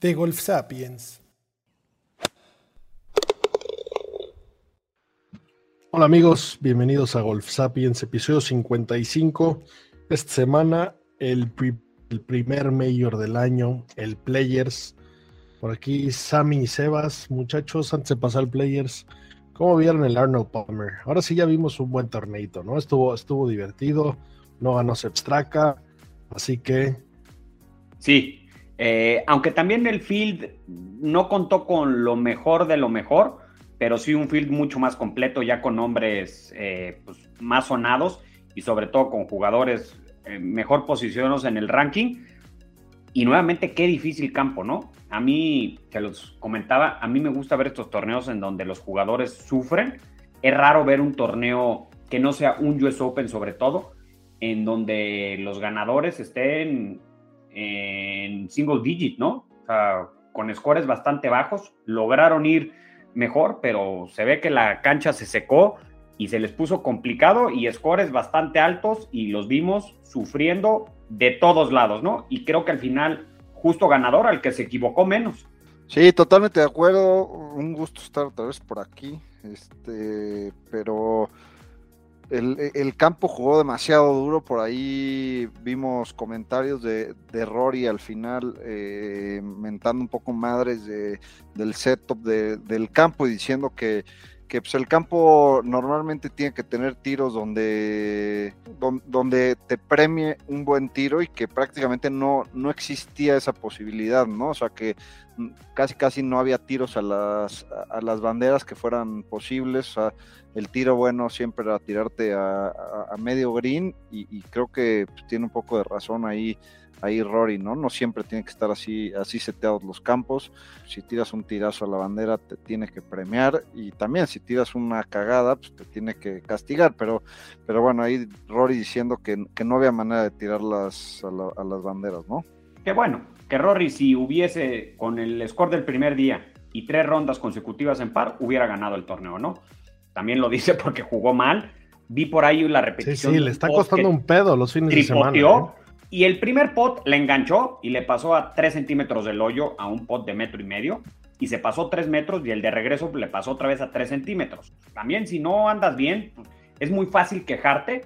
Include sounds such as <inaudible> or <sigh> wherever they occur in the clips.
De Golf Sapiens. Hola amigos, bienvenidos a Golf Sapiens, episodio 55. Esta semana el, el primer mayor del año, el Players. Por aquí Sammy y Sebas, muchachos, antes de pasar al Players, ¿cómo vieron el Arnold Palmer? Ahora sí ya vimos un buen torneito, ¿no? Estuvo, estuvo divertido, no ganó Sebstraka, así que... Sí, eh, aunque también el field no contó con lo mejor de lo mejor, pero sí un field mucho más completo, ya con nombres eh, pues, más sonados y sobre todo con jugadores eh, mejor posicionados en el ranking. Y nuevamente, qué difícil campo, ¿no? A mí, que los comentaba, a mí me gusta ver estos torneos en donde los jugadores sufren. Es raro ver un torneo que no sea un US Open sobre todo, en donde los ganadores estén en single digit, ¿no? O sea, con scores bastante bajos, lograron ir mejor, pero se ve que la cancha se secó y se les puso complicado y scores bastante altos y los vimos sufriendo de todos lados, ¿no? Y creo que al final, justo ganador al que se equivocó menos. Sí, totalmente de acuerdo. Un gusto estar otra vez por aquí. Este, pero el, campo jugó demasiado duro, por ahí vimos comentarios de, de Rory al final, eh, mentando un poco madres de, del setup del campo y diciendo que, que pues, el campo normalmente tiene que tener tiros donde, donde, te premie un buen tiro y que prácticamente no, no existía esa posibilidad, ¿no? O sea que casi casi no había tiros a las, a las banderas que fueran posibles, o sea, el tiro bueno siempre era tirarte a, medio green y, creo que pues, tiene un poco de razón ahí, ahí Rory, ¿no? No siempre tiene que estar así, así seteados los campos. Si tiras un tirazo a la bandera te tiene que premiar y también si tiras una cagada pues te tiene que castigar, pero, pero bueno, ahí Rory diciendo que, no había manera de tirarlas a, a las banderas, ¿no? Qué bueno, que Rory si hubiese con el score del primer día y tres rondas consecutivas en par, hubiera ganado el torneo, ¿no? también lo <laughs> dice porque jugó mal. Vi por ahí la repetición. Sí, sí, le está costando un pedo los fines de semana. ¿eh? Y el primer pot le enganchó y le pasó a 3 centímetros del hoyo a un pot de metro y medio. Y se pasó 3 metros y el de regreso le pasó otra vez a 3 centímetros. También si no andas bien, pues, es muy fácil quejarte,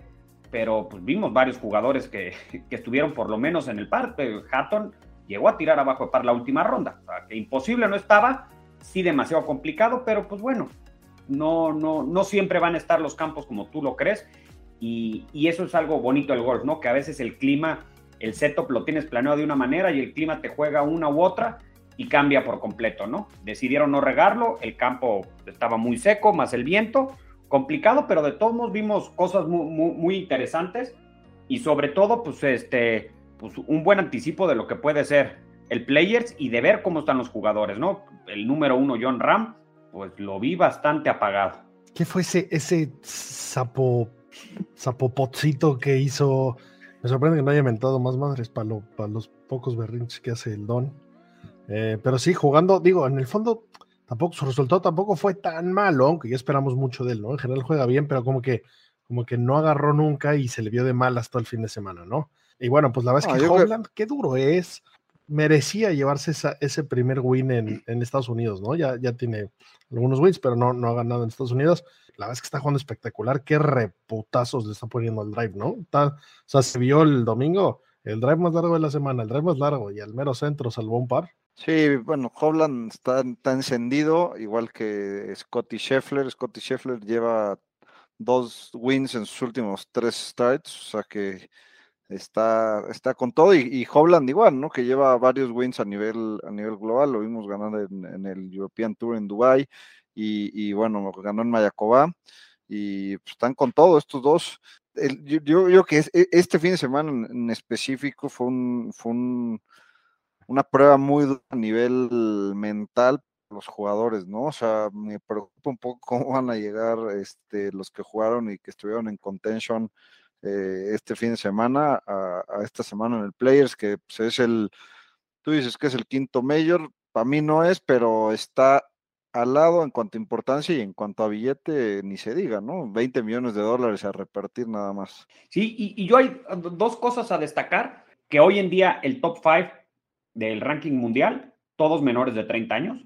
pero pues vimos varios jugadores que, <laughs> que estuvieron por lo menos en el par. Hatton llegó a tirar abajo de par la última ronda. O sea, que imposible no estaba, sí demasiado complicado, pero pues bueno, no, no, no siempre van a estar los campos como tú lo crees. Y, eso es algo bonito del golf, ¿no? Que a veces el clima, el setup lo tienes planeado de una manera y el clima te juega una u otra y cambia por completo, ¿no? Decidieron no regarlo, el campo estaba muy seco, más el viento, complicado, pero de todos modos vimos cosas muy, interesantes y sobre todo, pues, este, pues un buen anticipo de lo que puede ser el Players y de ver cómo están los jugadores, ¿no? El número uno, John Ram, pues lo vi bastante apagado. ¿Qué fue ese, ese sapo, zapopotcito que hizo? Me sorprende que no haya inventado más madres para, los pocos berrinches que hace el Don. Eh, pero sí, jugando, digo, en el fondo, tampoco su resultado tampoco fue tan malo, aunque ya esperamos mucho de él, ¿no? En general juega bien, pero como que, como que no agarró nunca y se le vio de mal hasta el fin de semana, ¿no? Y bueno, pues la verdad es que Holland, qué duro es merecía llevarse ese primer win en, Estados Unidos, ¿no? Ya, ya tiene algunos wins, pero no, no ha ganado en Estados Unidos. La verdad es que está jugando espectacular. Qué reputazos le está poniendo al drive, ¿no? o sea, se vio el domingo el drive más largo de la semana, el drive más largo y al mero centro salvó un par. Sí, bueno, Hovland está, encendido, igual que Scotty Scheffler. Scotty Scheffler lleva dos wins en sus últimos tres starts, o sea que está, está con todo y, y igual, ¿no? Que lleva varios wins a nivel, a nivel global, lo vimos ganando en, el European Tour en Dubai y, y, bueno, ganó en Mayaková y pues, están con todo estos dos. yo, yo, que e, este fin de semana en, específico fue un, fue un, una prueba muy dura a nivel mental los jugadores, ¿no? O sea, me preocupa un poco cómo van a llegar este, los que jugaron y que estuvieron en contention eh, este fin de semana a, esta semana en el Players, que pues, es el, tú dices que es el quinto mayor, para mí no es, pero está al lado en cuanto a importancia y en cuanto a billete, ni se diga, ¿no? 20 millones de dólares a repartir nada más. Sí, y, y yo hay dos cosas a destacar, que hoy en día el top 5 del ranking mundial, todos menores de 30 años,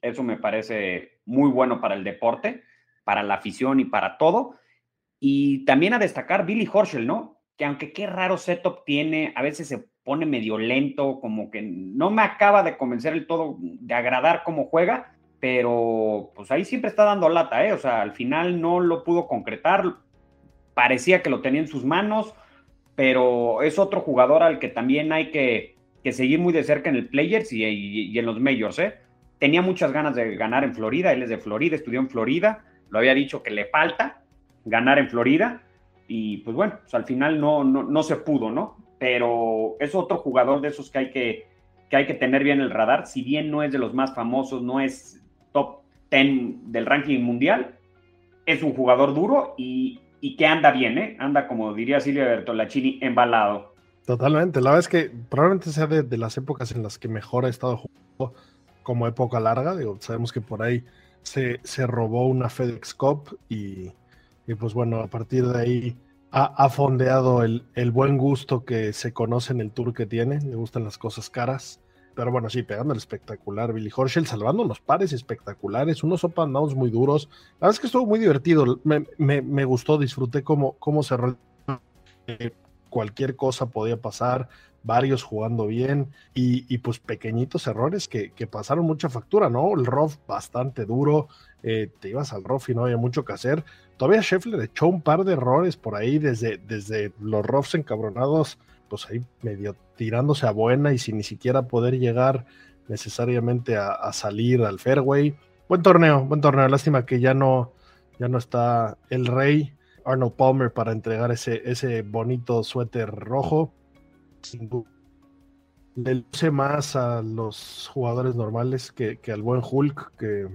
eso me parece muy bueno para el deporte, para la afición y para todo. Y también a destacar Billy Horschel, ¿no? Que aunque qué raro setup tiene, a veces se pone medio lento, como que no me acaba de convencer el todo, de agradar cómo juega, pero pues ahí siempre está dando lata, ¿eh? O sea, al final no lo pudo concretar, parecía que lo tenía en sus manos, pero es otro jugador al que también hay que, seguir muy de cerca en el Players y, en los Majors, ¿eh? tenía muchas ganas de ganar en Florida, él es de Florida, estudió en Florida, lo había dicho que le falta ganar en Florida y pues bueno, pues al final no, no, se pudo, ¿no? Pero es otro jugador de esos que hay que, que hay que tener bien el radar, si bien no es de los más famosos, no es top 10 del ranking mundial, es un jugador duro y, que anda bien, ¿eh? Anda, como diría Silvia Bertolacini, embalado. Totalmente, la verdad es que probablemente sea de, las épocas en las que mejor ha estado jugando como época larga. Digo, sabemos que por ahí se, se robó una FedEx Cup y, y, pues bueno, a partir de ahí ha, fondeado el, el, buen gusto que se conoce en el tour que tiene. Le gustan las cosas caras. Pero bueno, sí, pegando el espectacular. Billy Horschel salvando unos pares espectaculares, unos open downs muy duros. La verdad es que estuvo muy divertido. Me, me, gustó, disfruté cómo, cómo se cualquier cosa podía pasar varios jugando bien y, pues pequeñitos errores que, pasaron mucha factura, ¿no? El rough bastante duro, eh, te ibas al rough y no había mucho que hacer. Todavía Scheffler echó un par de errores por ahí desde, desde los roughs encabronados, pues ahí medio tirándose a buena y sin ni siquiera poder llegar necesariamente a, salir al fairway. Buen torneo, buen torneo. Lástima que ya no, ya no está el rey Arnold Palmer para entregar ese, ese bonito suéter rojo le luce más a los jugadores normales que, al buen Hulk, que,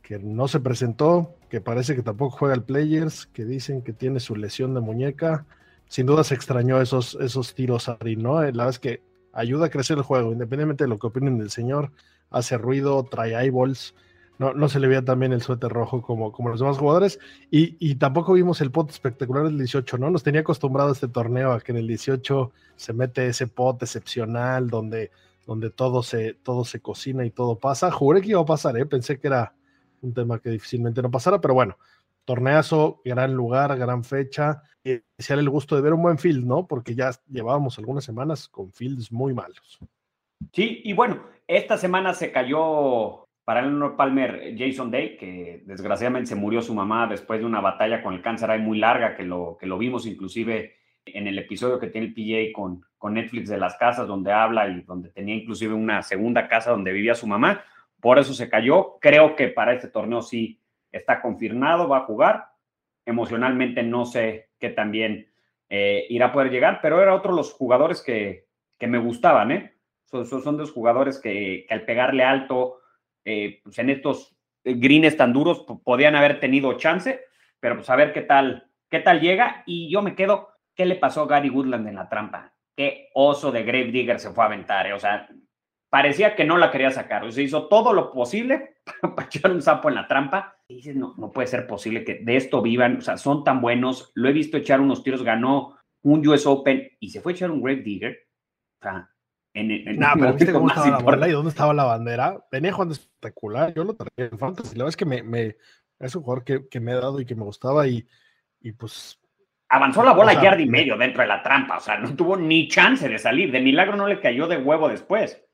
que, no se presentó, que parece que tampoco juega el Players, que dicen que tiene su lesión de muñeca. Sin duda se extrañó esos, esos tiros a ¿no? La verdad es que ayuda a crecer el juego, independientemente de lo que opinen del señor, hace ruido, trae eyeballs no, no se le veía también el suéter rojo como, como los demás jugadores. Y, tampoco vimos el pot espectacular del 18, ¿no? Nos tenía acostumbrado este torneo a que en el 18 se mete ese pot excepcional donde, donde todo, se, todo se cocina y todo pasa. Juré que iba a pasar, ¿eh? Pensé que era un tema que difícilmente no pasara, pero bueno, torneazo, gran lugar, gran fecha. Y el gusto de ver un buen field, ¿no? Porque ya llevábamos algunas semanas con fields muy malos. Sí, y bueno, esta semana se cayó para el Palmer, Jason Day, que desgraciadamente se murió su mamá después de una batalla con el cáncer ahí muy larga, que lo, que lo vimos inclusive en el episodio que tiene el PJ con, con Netflix de las casas, donde habla y donde tenía inclusive una segunda casa donde vivía su mamá. Por eso se cayó. Creo que para este torneo sí está confirmado, va a jugar. Emocionalmente no sé qué también eh, irá a poder llegar, pero era otro de los jugadores que, que me gustaban, ¿eh? Son, son, jugadores que, que al pegarle alto, eh, pues en estos eh, greens tan duros podían haber tenido chance, pero pues a ver qué tal, qué tal llega. Y yo me quedo, ¿qué le pasó a Gary Woodland en la trampa? Qué oso de Grave Digger se fue a aventar, eh, o sea, parecía que no la quería sacar, se hizo todo lo posible <laughs> para echar un sapo en la trampa. Y dices, no, no puede ser posible que de esto vivan, o sea, son tan buenos, lo he visto echar unos tiros, ganó un US Open y se fue a echar un Grave Digger. O sea, en, no, pero viste cómo estaba la bola y dónde estaba la bandera. Venía jugando espectacular. Yo lo traía en fantasy. La verdad es que me, me es un jugador que, que, me ha dado y que me gustaba y, y pues. Avanzó la bola yard y medio dentro de la trampa. O sea, no tuvo ni chance de salir. De milagro no le cayó de huevo después.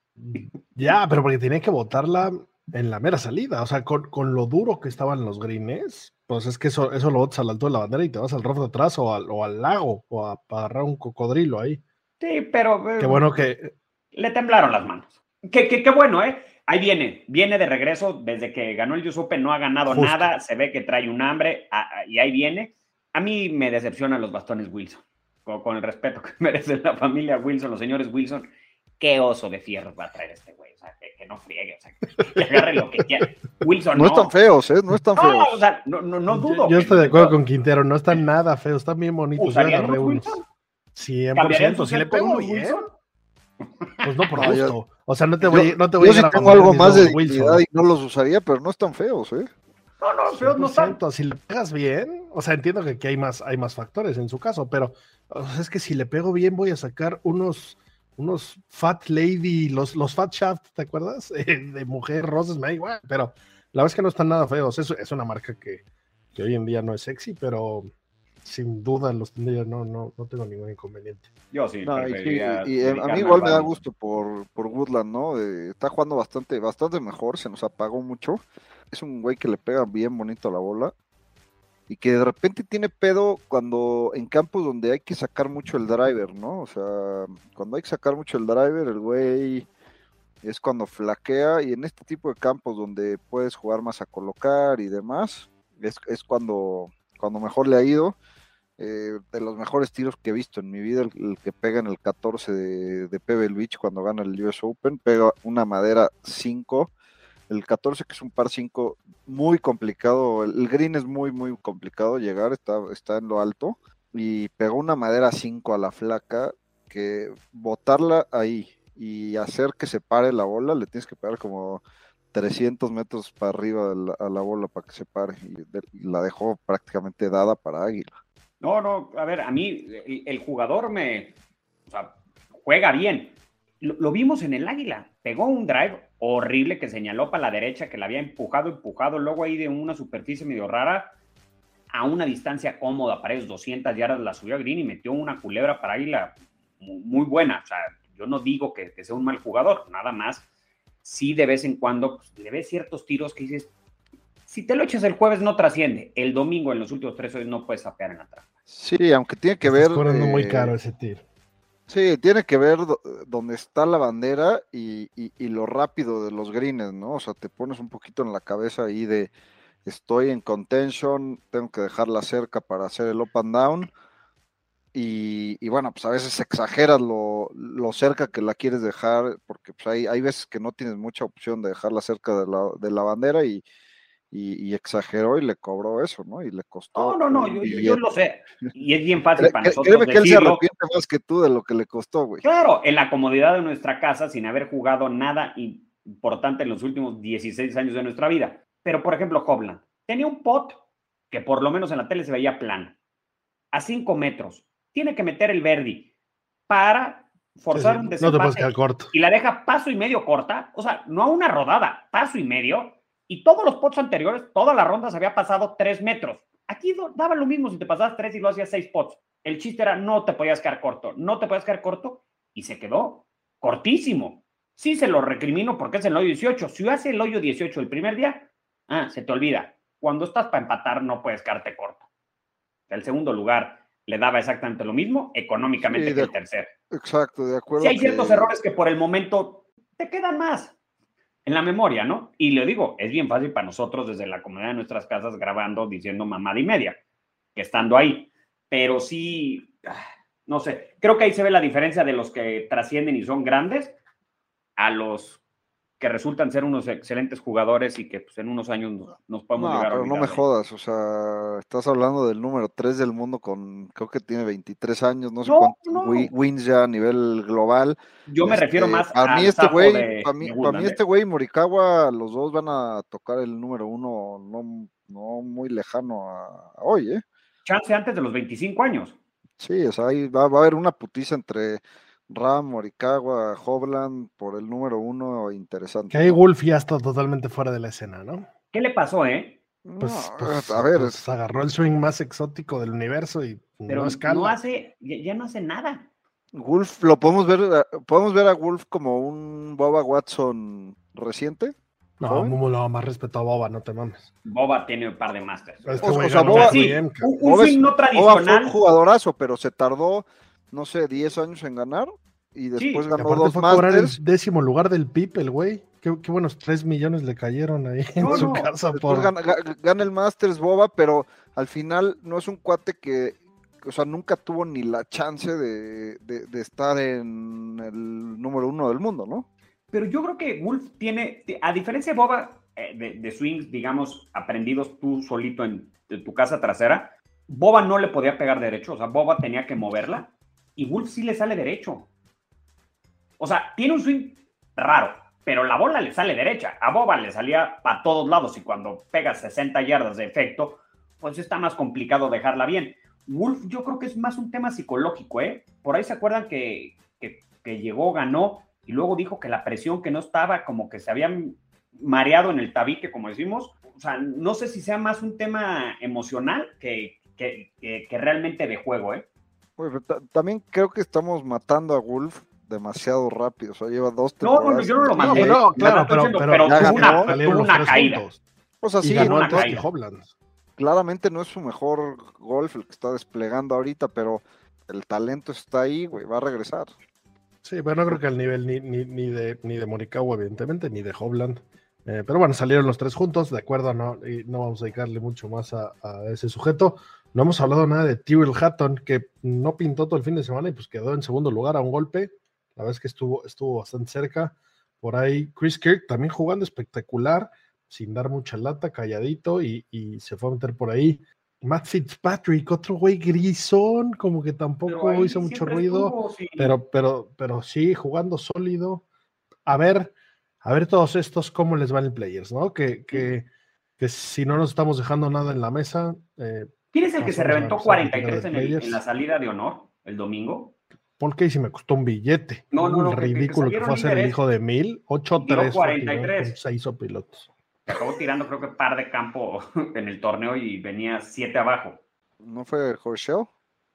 Ya, pero porque tenía que botarla en la mera salida. O sea, con, con lo duro que estaban los greens, pues es que eso, eso lo botas al alto de la bandera y te vas al rough de atrás o al, o al lago o a, agarrar un cocodrilo ahí. Sí, pero. Qué bueno que le temblaron las manos. Qué, qué, bueno, ¿eh? Ahí viene, viene de regreso, desde que ganó el US Open no ha ganado nada, se ve que trae un hambre y ahí viene. a mí me decepcionan los bastones Wilson, con, con el respeto que <laughs> merece la familia Wilson, los señores Wilson. Qué oso de fierro va a traer este güey, o sea, que, que no friegue, o sea, que agarre lo que quiera. Wilson No, no. están feos, ¿eh? No están No, feos. o sea, no, no, no dudo. Yo, yo estoy de acuerdo con Quintero, no están nada feos, están bien bonitos. Yo ¿Usarían agarré unos unos. Wilson? 100%, ¿Cambiarían su si le pego bien, Wilson? pues no por No, yo- gusto. O sea, no te Yo, voy, no te voy yo a sí tengo algo más de dignidad y no los usaría, pero no están feos, ¿eh? No, no, feos no están. 100%, Si le pegas bien, o sea, entiendo que aquí hay más, hay más factores en su caso, pero o sea, es que si le pego bien voy a sacar unos, unos Fat Lady, los, los Fat Shaft, ¿te acuerdas? <laughs> Eh, de mujer rosas, me da igual, pero la verdad es que no están nada feos. Es, es una marca que, que hoy en día no es sexy, pero sin duda los tendría, no, no, no tengo ningún inconveniente. Yo sí, No, y sí, preferiría y, eh, a mí al igual me da gusto por, por Woodland, ¿no? Eh, está jugando bastante, bastante mejor, se nos apagó mucho. Es un güey que le pega bien bonito a la bola. Y que de repente tiene pedo cuando en campos donde hay que sacar mucho el driver, ¿no? O sea, cuando hay que sacar mucho el driver, el güey es cuando flaquea. Y en este tipo de campos donde puedes jugar más a colocar y demás, es, es cuando, cuando mejor le ha ido eh, de los mejores tiros que he visto en mi vida, el, que pega en el 14 de, de Pebble Beach cuando gana el US Open, pega una madera 5, el 14 que es un par 5 muy complicado, el, green es muy muy complicado llegar, está, está en lo alto, y pegó una madera 5 a la flaca, que botarla ahí y hacer que se pare la bola, le tienes que pegar como 300 metros para arriba la- a la bola para que se pare, y la dejó prácticamente dada para Águila. No, no, a ver, a mí el, jugador me, o sea, juega bien. Lo vimos en el Águila, pegó un drive horrible que señaló para la derecha, que la había empujado, empujado, luego ahí de una superficie medio rara, a una distancia cómoda, para esos 200 yardas la subió a Green y metió una culebra para Águila mu- muy buena. O sea, yo no digo que, que sea un mal jugador, nada más. Sí, de vez en cuando pues, le ves ciertos tiros que dices, si te lo echas el jueves no trasciende, el domingo en los últimos tres hoy no puedes sapear en la trampa. Sí, aunque tiene que ver. Estás cobrando muy eh, caro ese tiro. Sí, tiene que ver dónde está la bandera y, y- y lo rápido de los greens, ¿no? O sea, te pones un poquito en la cabeza ahí de estoy en contention, tengo que dejarla cerca para hacer el up and down. Y, y bueno, pues a veces exageras lo, lo cerca que la quieres dejar, porque pues hay, hay veces que no tienes mucha opción de dejarla cerca de la, de la bandera y, y- y exageró y le cobró eso, ¿no? Y le costó. No, no, no, yo, yo- yo billete. lo sé. Y es bien fácil para nosotros Créeme que él se arrepiente más que tú de lo que le costó, güey. Claro, en la comodidad de nuestra casa, sin haber jugado nada importante en los últimos 16 años de nuestra vida. Pero, por ejemplo, Hobland tenía un pot que por lo menos en la tele se veía plano, a 5 metros. Tiene que meter el Verdi para forzar Sí, un sí, no te puedes desempate quedar corto. y la deja paso y medio corta, o sea, no a una rodada, paso y medio, y todos los pots anteriores, todas las rondas había pasado tres metros. Aquí daba lo mismo si te pasabas tres y lo hacías seis pots. El chiste era no te podías quedar corto, no te podías quedar corto, y se quedó cortísimo. Sí se lo recrimino porque es el hoyo 18. Si hace el hoyo 18 el primer día, ah, se te olvida. Cuando estás para empatar no puedes quedarte corto. El segundo lugar le daba exactamente lo mismo económicamente Sí, que de el tercer. Exacto, de acuerdo. Sí hay ciertos que- errores que por el momento te quedan más en la memoria, ¿no? Y le digo, es bien fácil para nosotros desde la comunidad de nuestras casas grabando, diciendo mamada y media, que estando ahí. Pero sí, ah, no sé, creo que ahí se ve la diferencia de los que trascienden y son grandes a los que resultan ser unos excelentes jugadores y que pues, en unos años nos, nos podemos No, llegar a pero no olvidar me jodas, o sea, estás hablando del número 3 del mundo con, creo que tiene 23 años, no sé No, cuántos no. wi- wins ya a nivel global. Yo me Este, refiero más para mí este güey, para mí, para mí Woodland, este güey y Morikawa, los dos van a tocar el número uno no, no muy lejano a, a hoy, ¿eh? Chance antes de los 25 años. Sí, o sea, ahí va, va a haber una putiza entre Ram, Morikawa, Hovland por el número uno interesante. Que ahí Wolf ya está totalmente fuera de la escena, ¿no? ¿Qué le pasó, eh? Pues, No, pues, a ver, pues, agarró el swing más exótico del universo y Pero no escala. no hace, ya, ya no hace nada. Wolf, lo podemos ver, eh, podemos ver a Wolf como un Boba Watson reciente. no, ¿joven? Mumu lo más respeto a Boba, no te mames. Boba tiene un par de masters. Este O- sea, Boba- Sí, bien, cabrón. un, un Boba es- swing no Boba fue tradicional. un jugadorazo, pero se tardó, no sé, 10 años en ganar y después Y ganó aparte dos fue a cobrar el décimo lugar del PIP, el güey, qué, qué buenos 3 millones le cayeron ahí en su no, casa por... gana, ga- gana el Masters Boba, pero al final no es un cuate que, o sea, nunca tuvo ni la chance de, de- de estar en el número uno del mundo, ¿no? Pero yo creo que Wolf tiene, a diferencia de Boba, eh, de, de swings, digamos, aprendidos tú solito en, en tu casa trasera, Boba no le podía pegar derecho, o sea, Boba tenía que moverla y Wolf sí le sale derecho. O sea, tiene un swing raro, pero la bola le sale derecha. A Boba le salía para todos lados y cuando pega 60 yardas de efecto, pues está más complicado dejarla bien. Wolf yo creo que es más un tema psicológico, ¿eh? Por ahí se acuerdan que, que, llegó, ganó y luego dijo que la presión que no estaba, como que se habían mareado en el tabique, como decimos. O sea, no sé si sea más un tema emocional que, que, que, que realmente de juego, ¿eh? Ta- también creo que estamos matando a Wolf demasiado rápido, o sea, lleva dos No, no, temporadas. yo no lo maté. No, no, claro, pero, pero, pero ya tuvo una, ganó, salieron tuvo los una tres caída. juntos. O sea, y sí, ganó una caída. Hobland. claramente no es su mejor golf el que está desplegando ahorita, pero el talento está ahí, güey, va a regresar. Sí, pero no creo que al nivel ni, ni, ni de, ni de Morikawa, evidentemente, ni de Hobland. Eh, pero bueno, salieron los tres juntos, de acuerdo, no, y no vamos a dedicarle mucho más a, a ese sujeto. No hemos hablado nada de Tyrrell Hatton, que no pintó todo el fin de semana y pues quedó en segundo lugar a un golpe. La verdad es que estuvo, estuvo bastante cerca. Por ahí Chris Kirk también jugando espectacular, sin dar mucha lata, calladito, y, y se fue a meter por ahí. Matt Fitzpatrick, otro güey grisón, como que tampoco hizo mucho ruido. estuvo, sí. Pero, pero, pero sí, jugando sólido. A ver, a ver todos estos cómo les van el players, ¿no? Que, que, que si no nos estamos dejando nada en la mesa, eh, ¿Quién es el que se reventó empezar a tirar 43 de en, el- en la salida de honor el domingo? Paul Casey me costó un billete. No, no, Un no, que- que- que ridículo que, fue a ser el hijo de mil, 8-3 Tiró fue tirado 43. con seis pilotos. Se acabó tirando creo que par de campo <laughs> en el torneo y venía 7 abajo. ¿No fue Horschel?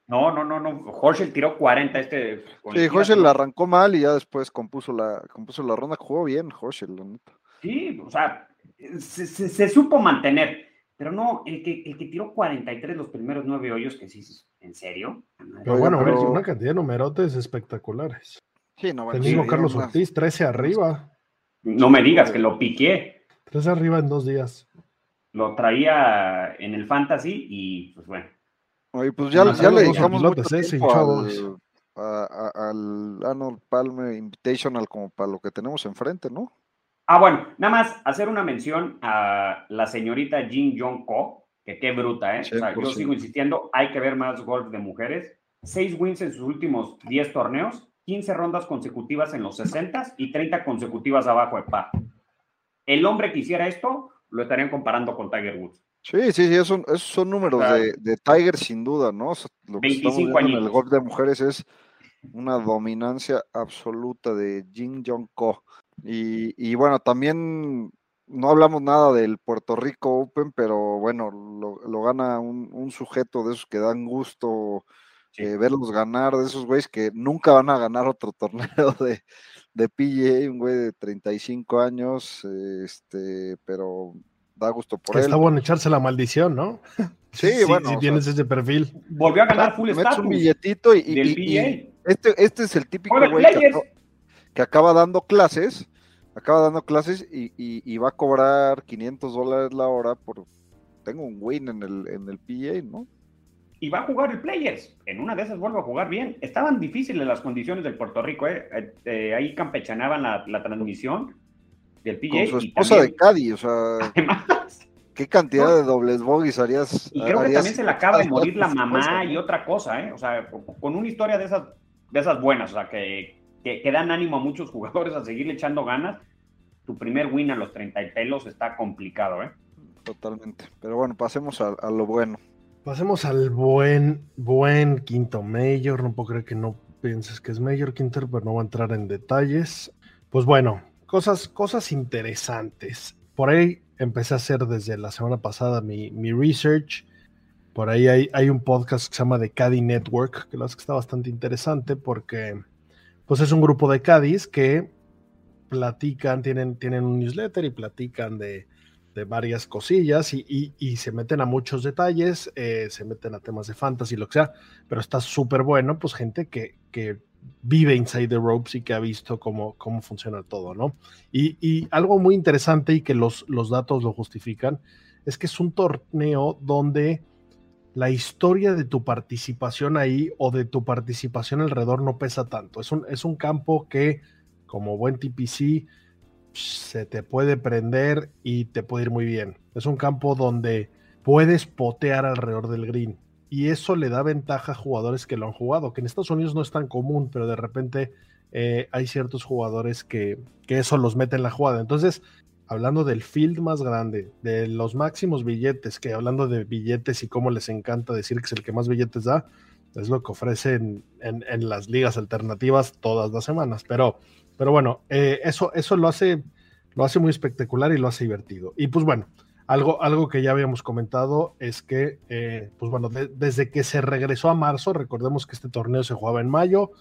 No, no, no, no. Horschel tiró 40 este. Sí, el Horschel la arrancó mal y ya después compuso la, compuso la ronda, jugó bien Horschel, la neta. Sí, o sea, se, se- se supo mantener. Pero no, el que, el que tiró 43 los primeros nueve hoyos, que sí, ¿en serio? Pero bueno, una cantidad de numerotes espectaculares. Sí, no, bueno, El mismo Carlos Ortiz, 13 arriba. No me digas que lo piqué. 13 arriba en dos días. Lo traía en el fantasy y pues bueno. Oye, pues ya, le dedicamos mucho eh, tiempo chavos. al, a- a- al Arnold Palmer Invitational como para lo que tenemos enfrente, ¿no? Ah, bueno, nada más hacer una mención a la señorita Jin Jong Ko, que qué bruta, ¿eh? O sea, yo 100%. sigo insistiendo, hay que ver más golf de mujeres. Seis wins en sus últimos 10 torneos, 15 rondas consecutivas en los 60 y 30 consecutivas abajo de par. El hombre que hiciera esto lo estarían comparando con Tiger Woods. Sí, sí, sí, esos son, esos son números Claro. de, de Tiger sin duda, ¿no? O sea, lo que estamos 25 viendo en el golf de mujeres es una dominancia absoluta de Jin Jong Ko. Y, y bueno, también no hablamos nada del Puerto Rico Open, pero bueno, lo, lo gana un, un sujeto de esos que dan gusto Sí. eh, verlos ganar, de esos güeyes que nunca van a ganar otro <laughs> torneo de, de PGA, un güey de 35 años, eh, este, pero da gusto por Que él. está bueno echarse la maldición, ¿no? <laughs> Sí, Si- bueno, Si tienes ese perfil. Volvió a ganar Claro, full metes status un billetito y, y- del y- y PGA. este, este es el típico güey que, que acaba dando clases, acaba dando clases y, y- y va a cobrar 500 dólares la hora por tengo un win en el, en el PGA, ¿no? y va a jugar el Players. En una de esas vuelve a jugar bien. Estaban difíciles las condiciones del Puerto Rico, ¿eh? Eh, eh, ahí campechanaban la, la transmisión del PGA. Con su y esposa de Cádiz, o sea, además, ¿qué cantidad No. de dobles bogies harías? y creo que también se le acaba de morir la mamá y otra cosa, ¿eh? O sea, con una historia de esas, de esas buenas, o sea, que, que, que dan ánimo a muchos <laughs> jugadores a seguirle echando ganas. Tu primer win a los 30 y pelos está complicado, ¿eh? Totalmente. Pero bueno, pasemos a, a lo bueno. Pasemos al buen, buen quinto Major. No puedo creer que no pienses que es Major Quinter, pero no voy a entrar en detalles. Pues bueno, cosas, cosas interesantes. Por ahí empecé a hacer desde la semana pasada mi, mi research. Por ahí hay, hay un podcast que se llama The Caddy Network, que la verdad es que está bastante interesante porque pues es un grupo de Caddies que platican, tienen, tienen un newsletter y platican de, de varias cosillas y, y- y se meten a muchos detalles, eh, se meten a temas de fantasy, lo que sea, pero está súper bueno, pues gente que, que vive inside the ropes y que ha visto cómo, cómo funciona todo, ¿no? Y, y algo muy interesante y que los, los datos lo justifican es que es un torneo donde la historia de tu participación ahí o de tu participación alrededor no pesa tanto. Es un, es un campo que, como buen TPC, se te puede prender y te puede ir muy bien. Es un campo donde puedes potear alrededor del green. Y eso le da ventaja a jugadores que lo han jugado, que en Estados Unidos no es tan común, pero de repente eh, hay ciertos jugadores que, que eso los mete en la jugada. Entonces, hablando del field más grande, de los máximos billetes, que hablando de billetes y cómo les encanta decir que es el que más billetes da, es lo que ofrecen en, las ligas alternativas todas las semanas. Pero, pero bueno, eh, eso, eso lo hace, lo hace muy espectacular y lo hace divertido. Y pues bueno, algo, algo que ya habíamos comentado es que, eh, pues bueno, de, desde que se regresó a marzo, recordemos que este torneo se jugaba en mayo,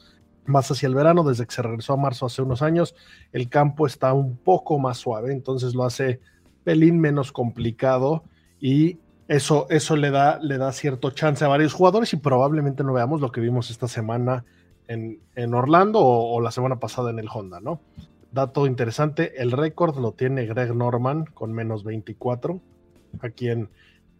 más hacia el verano, desde que se regresó a marzo hace unos años, el campo está un poco más suave, entonces lo hace pelín menos complicado y eso, eso le, da, le da cierto chance a varios jugadores y probablemente no veamos lo que vimos esta semana en, en Orlando o, la semana pasada en el Honda, ¿no? Dato interesante, el récord lo tiene Greg Norman con menos 24, a quien,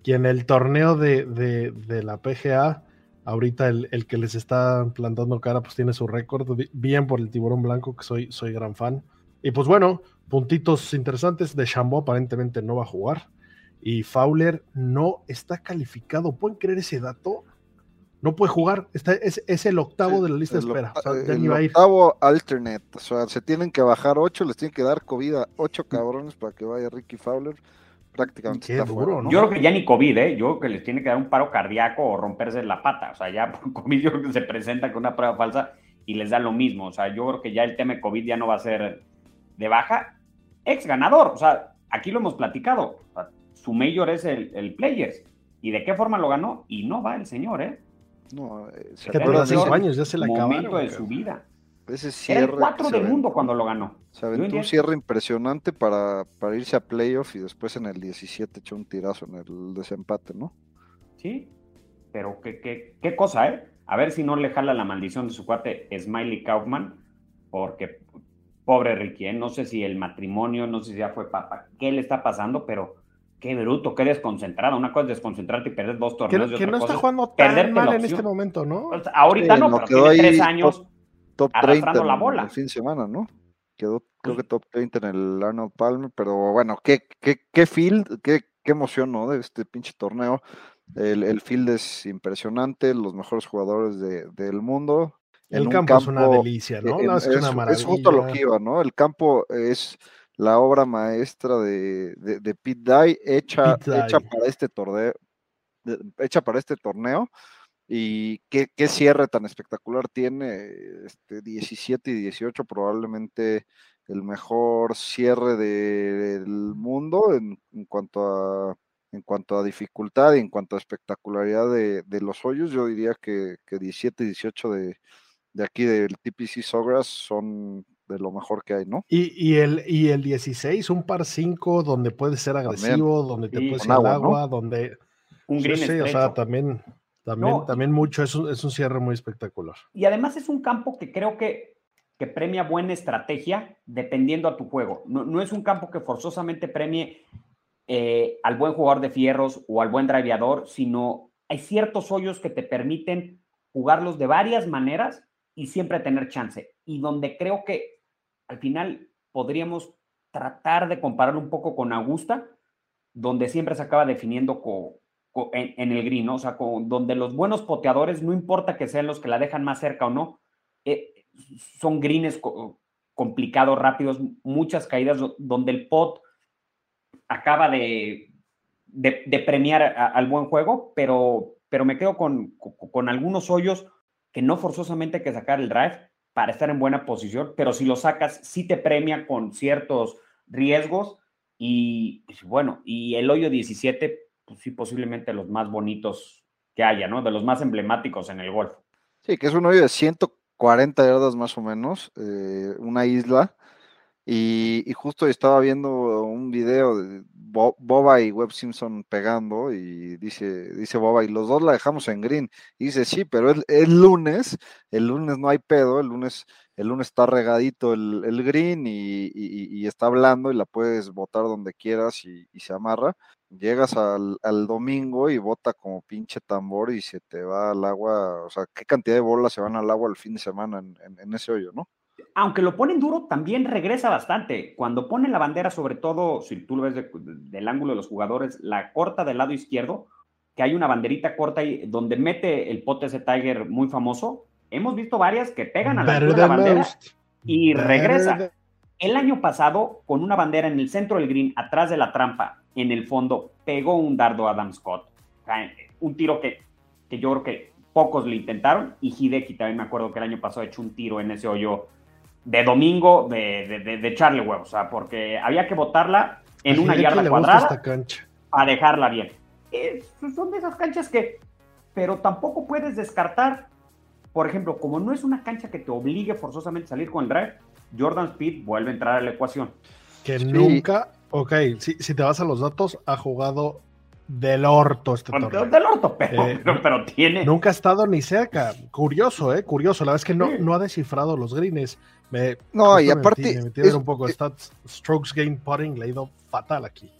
el torneo de, de la PGA ahorita el, el, que les está plantando cara pues tiene su récord, bien por el tiburón blanco, que soy, soy gran fan. Y pues bueno, puntitos interesantes, de Chambo aparentemente no va a jugar y Fowler no está calificado. ¿Pueden creer ese dato? No puede jugar, está, es, es el octavo sí, de la lista de espera. O sea, el octavo alternate, o sea, se tienen que bajar ocho, les tienen que dar COVID a ocho cabrones para que vaya Ricky Fowler prácticamente Qué está duro, fuera. ¿no? Yo creo que ya ni COVID, ¿eh? Yo creo que les tiene que dar un paro cardíaco o romperse la pata. O sea, ya <laughs> por COVID yo creo que se presenta con una prueba falsa y les da lo mismo. O sea, yo creo que ya el tema de COVID ya no va a ser de baja. Ex ganador, o sea, aquí lo hemos platicado. O sea, su mayor es el, el, Players. ¿Y de qué forma lo ganó? Y no va el señor, ¿eh? No, eh, se que cinco años ya se le acabaron. de su vida. Ese cierre Era el 4 del mundo cuando lo ganó. Se aventó un cierre impresionante para, para, irse a playoff y después en el 17 echó un tirazo en el desempate, ¿no? Sí, pero qué, qué, qué cosa, ¿eh? A ver si no le jala la maldición de su cuate Smiley Kaufman, porque pobre Ricky, ¿eh? no sé si el matrimonio, no sé si ya fue papá, qué le está pasando, pero qué bruto, qué desconcentrado. Una cosa es desconcentrarte y perder dos torneos. Que, que no está jugando tan mal en este momento, ¿no? Pues, ahorita sí, no, pero tiene tres años top 30 la bola. el fin de semana, ¿no? Quedó creo que top 30 en el Arnold Palmer, pero bueno, qué, qué, qué field, qué, qué emoción, ¿no? De este pinche torneo. El, el field es impresionante, los mejores jugadores de, del mundo. El campo, campo, es una delicia, ¿no? En, es, es, una maravilla. es justo lo que iba, ¿no? El campo es la obra maestra de, de, de Pete Dye hecha, Pete Dye. hecha para este torneo, hecha para este torneo y qué, qué, cierre tan espectacular tiene, este 17 y 18 probablemente el mejor cierre de, del mundo en, en, cuanto a en cuanto a dificultad y en cuanto a espectacularidad de, de los hoyos, yo diría que, que 17 y 18 de, de aquí del TPC Sogras son de lo mejor que hay, ¿no? Y, y, el, y el 16, un par 5 donde puede ser agresivo, también. donde te sí, puedes ir al agua, ¿no? donde... Un green sí, o sea, también... También, no, también mucho, es un, es un, cierre muy espectacular. Y además es un campo que creo que, que premia buena estrategia dependiendo a tu juego. No, no es un campo que forzosamente premie eh, al buen jugador de fierros o al buen driveador, sino hay ciertos hoyos que te permiten jugarlos de varias maneras y siempre tener chance. Y donde creo que al final podríamos tratar de compararlo un poco con Augusta, donde siempre se acaba definiendo con, en, el green, ¿no? O sea, donde los buenos poteadores, no importa que sean los que la dejan más cerca o no, eh, son greens co complicados, rápidos, muchas caídas donde el pot acaba de, premiar al buen juego, pero, pero me quedo con, con, con, algunos hoyos que no forzosamente hay que sacar el drive para estar en buena posición, pero si lo sacas, sí te premia con ciertos riesgos y bueno, y el hoyo 17 pues sí, posiblemente los más bonitos que haya, ¿no? De los más emblemáticos en el golf. Sí, que es un hoyo de 140 yardas más o menos, eh, una isla, Y, justo estaba viendo un video de Bo- Boba y Webb Simpson pegando y dice, dice Boba, y los dos la dejamos en green. Dice, sí, pero es, es lunes, el lunes no hay pedo, el lunes, el lunes está regadito el, green y, y- y está hablando y la puedes botar donde quieras y, y se amarra. Llegas al, domingo y bota como pinche tambor y se te va al agua, o sea, qué cantidad de bolas se van al agua el fin de semana en, ese hoyo, ¿no? aunque lo ponen duro, también regresa bastante. Cuando ponen la bandera, sobre todo, si tú lo ves de- del ángulo de los jugadores, la corta del lado izquierdo, que hay una banderita corta ahí donde mete el pote ese Tiger muy famoso. Hemos visto varias que pegan a la altura de la bandera y regresa. El año pasado, con una bandera en el centro del green, atrás de la trampa, en el fondo, pegó un dardo a Adam Scott. Un tiro que, que yo creo que pocos le intentaron. Y Hideki también me acuerdo que el año pasado echó un tiro en ese hoyo de domingo de, de, de, de echarle huevos. O sea, porque había que botarla en A una Hideki yarda cuadrada a dejarla bien. Eh, son de esas canchas que, pero tampoco puedes descartar, por ejemplo, como no es una cancha que te obligue forzosamente a salir con el drive, Jordan Speed vuelve a entrar a la ecuación. Que Sí. nunca, ok, si, si te vas a los datos, ha jugado del orto este Con- torneo. Del orto, pero, Eh, pero, pero tiene. Nunca ha estado ni cerca. Curioso, ¿eh? Curioso. La verdad es que no, Sí. no ha descifrado los greens. Me, No, y me aparte, metí- me metí es- un poco de stats. Strokes gain putting le ha ido fatal aquí.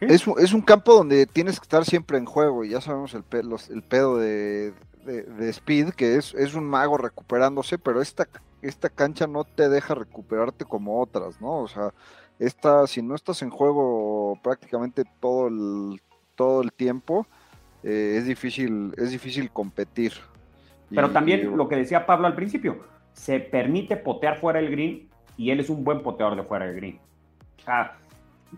Es, un- es un campo donde tienes que estar siempre en juego y ya sabemos el, pe- los- el pedo de, de- de Speed, que es, es un mago recuperándose, pero esta, esta cancha no te deja recuperarte como otras, ¿no? O sea, esta, si no estás en juego prácticamente todo el, todo el tiempo, eh, es, difícil, es difícil competir. Pero Y- también y- lo que decía Pablo al principio, se permite potear fuera del green y él es un buen poteador de fuera del green. O sea,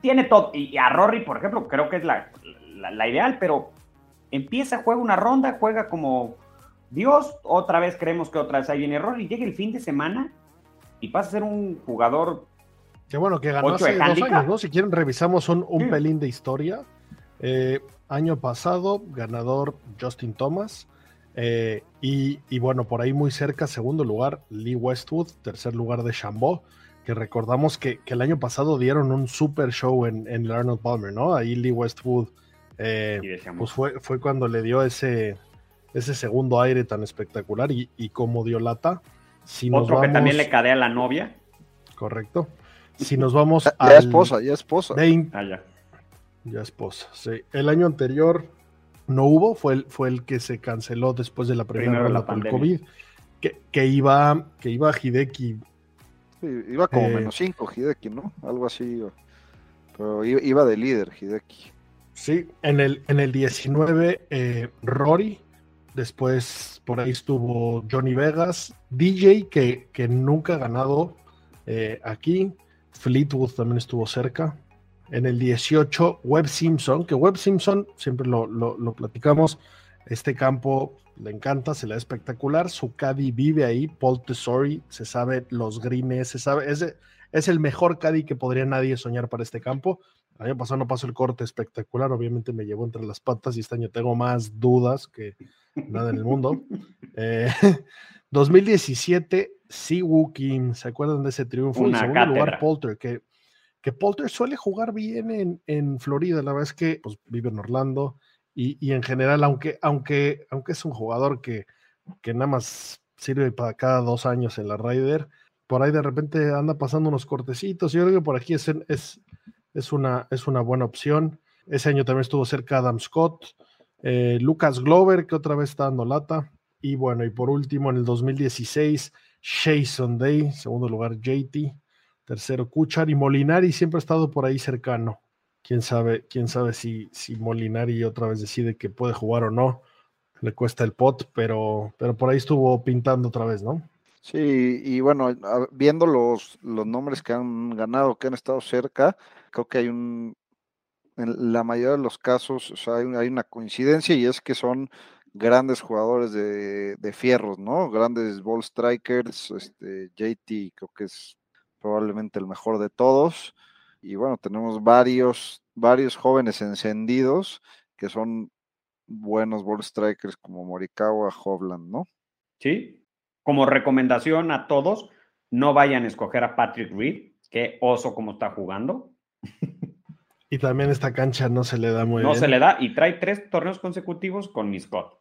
tiene todo. Y a Rory, por ejemplo, creo que es la, la- la ideal, pero empieza, juega una ronda, juega como Dios, otra vez creemos que otra vez ahí viene Rory, llega el fin de semana y pasa a ser un jugador Que bueno, que ganó hace dos años, ¿no? Si quieren, revisamos un, un Sí. pelín de historia. Eh, año pasado, ganador Justin Thomas. eh, y, y bueno, por ahí muy cerca, segundo lugar, Lee Westwood, tercer lugar de Chambó, que recordamos que, que el año pasado dieron un super show en, en el Arnold Palmer, ¿no? Ahí Lee Westwood, eh, pues fue, fue cuando le dio ese, ese segundo aire tan espectacular y, y cómo dio lata. Si nos otro que también vamos- le cadea a la novia. Correcto. Si nos vamos <laughs> Ya, al ya esposa, ya esposa. 20 Ah, ya. ya esposa, sí. El año anterior no hubo, fue el, fue el que se canceló después de la primera Primero de la ronda por el. COVID. Que, que iba, que iba Hideki. Sí, iba como Eh, menos 5 Hideki, ¿no? Algo así. Pero iba, iba de líder Hideki. Sí, en el, en el 19, eh, Rory. Después por ahí estuvo Johnny Vegas, DJ, que, que nunca ha ganado eh, aquí. Fleetwood también estuvo cerca. En el 18, Webb Simpson, que Webb Simpson, siempre lo, lo- platicamos, este campo le encanta, se le da espectacular. Su caddy vive ahí, Paul Tesori, se sabe los greens, se sabe, es el mejor caddy que podría nadie soñar para este campo. El año pasado no pasó el corte espectacular, obviamente me llevó entre las patas y este año tengo más dudas que nada en el mundo. <laughs> Eh, 2017, Siwoo Kim, ¿se acuerdan de ese triunfo? Una en segundo lugar. Polter, que, que Polter suele jugar bien en, en Florida, la verdad es que pues, vive en Orlando y, y en general, aunque, aunque, aunque es un jugador que, que nada más sirve para cada dos años en la Ryder, por ahí de repente anda pasando unos cortecitos. Yo creo que por aquí es, es, es, una, es una buena opción. Ese año también estuvo cerca Adam Scott, eh, Lucas Glover, que otra vez está dando lata. Y bueno, y por último, en el 2016, Shea Sunday, segundo lugar JT, tercero Kuchar y Molinari siempre ha estado por ahí cercano. Quién sabe, quién sabe si, si Molinari otra vez decide que puede jugar o no. Le cuesta el pot, pero, pero por ahí estuvo pintando otra vez, ¿no? Sí, y bueno, viendo los, los nombres que han ganado, que han estado cerca, creo que hay un, en la mayoría de los casos, o sea, hay, un- hay una coincidencia y es que son grandes jugadores de, de fierros, ¿no? Grandes ball strikers, este, JT creo que es probablemente el mejor de todos. Y bueno, tenemos varios, varios jóvenes encendidos que son buenos ball strikers como Morikawa, Hovland, ¿no? ¿sí? Como recomendación a todos, no vayan a escoger a Patrick Reed. Qué oso como está jugando. Y también esta cancha no se le da muy no bien. se le da y trae tres torneos consecutivos con mi Scott,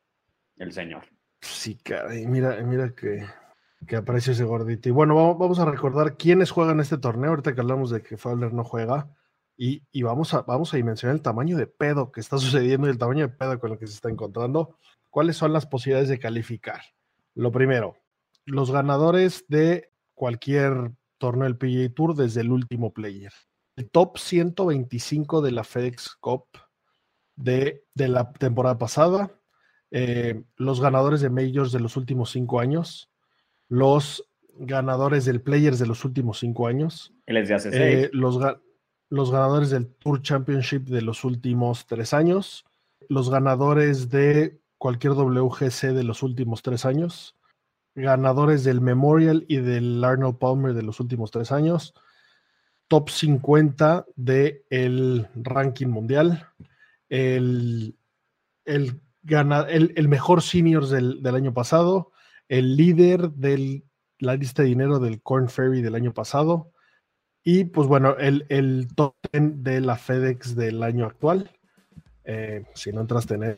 el señor. Sí, caray, mira, mira que, que apareció ese gordito. Y bueno, vamos, vamos a recordar quiénes juegan este torneo. Ahorita que hablamos de que Fowler no juega. Y, y vamos, a, vamos a dimensionar el tamaño de pedo que está sucediendo y el tamaño de pedo con el que se está encontrando. ¿Cuáles son las posibilidades de calificar? Lo primero, los ganadores de cualquier torneo del PGA Tour desde el último player. El top 125 de la FedEx Cup de, de la temporada pasada, eh, los ganadores de Majors de los últimos cinco años, los ganadores del Players de los últimos cinco años, eh, los, ga- los ganadores del Tour Championship de los últimos tres años, los ganadores de cualquier WGC de los últimos tres años, ganadores del Memorial y del Arnold Palmer de los últimos tres años, top 50 del ranking mundial, el, el, gana- el, el mejor seniors del, del año pasado, el líder de la lista de dinero del Corn Ferry del año pasado, y pues bueno, el, top 10 de la FedEx del año actual. Eh, si no entraste en él,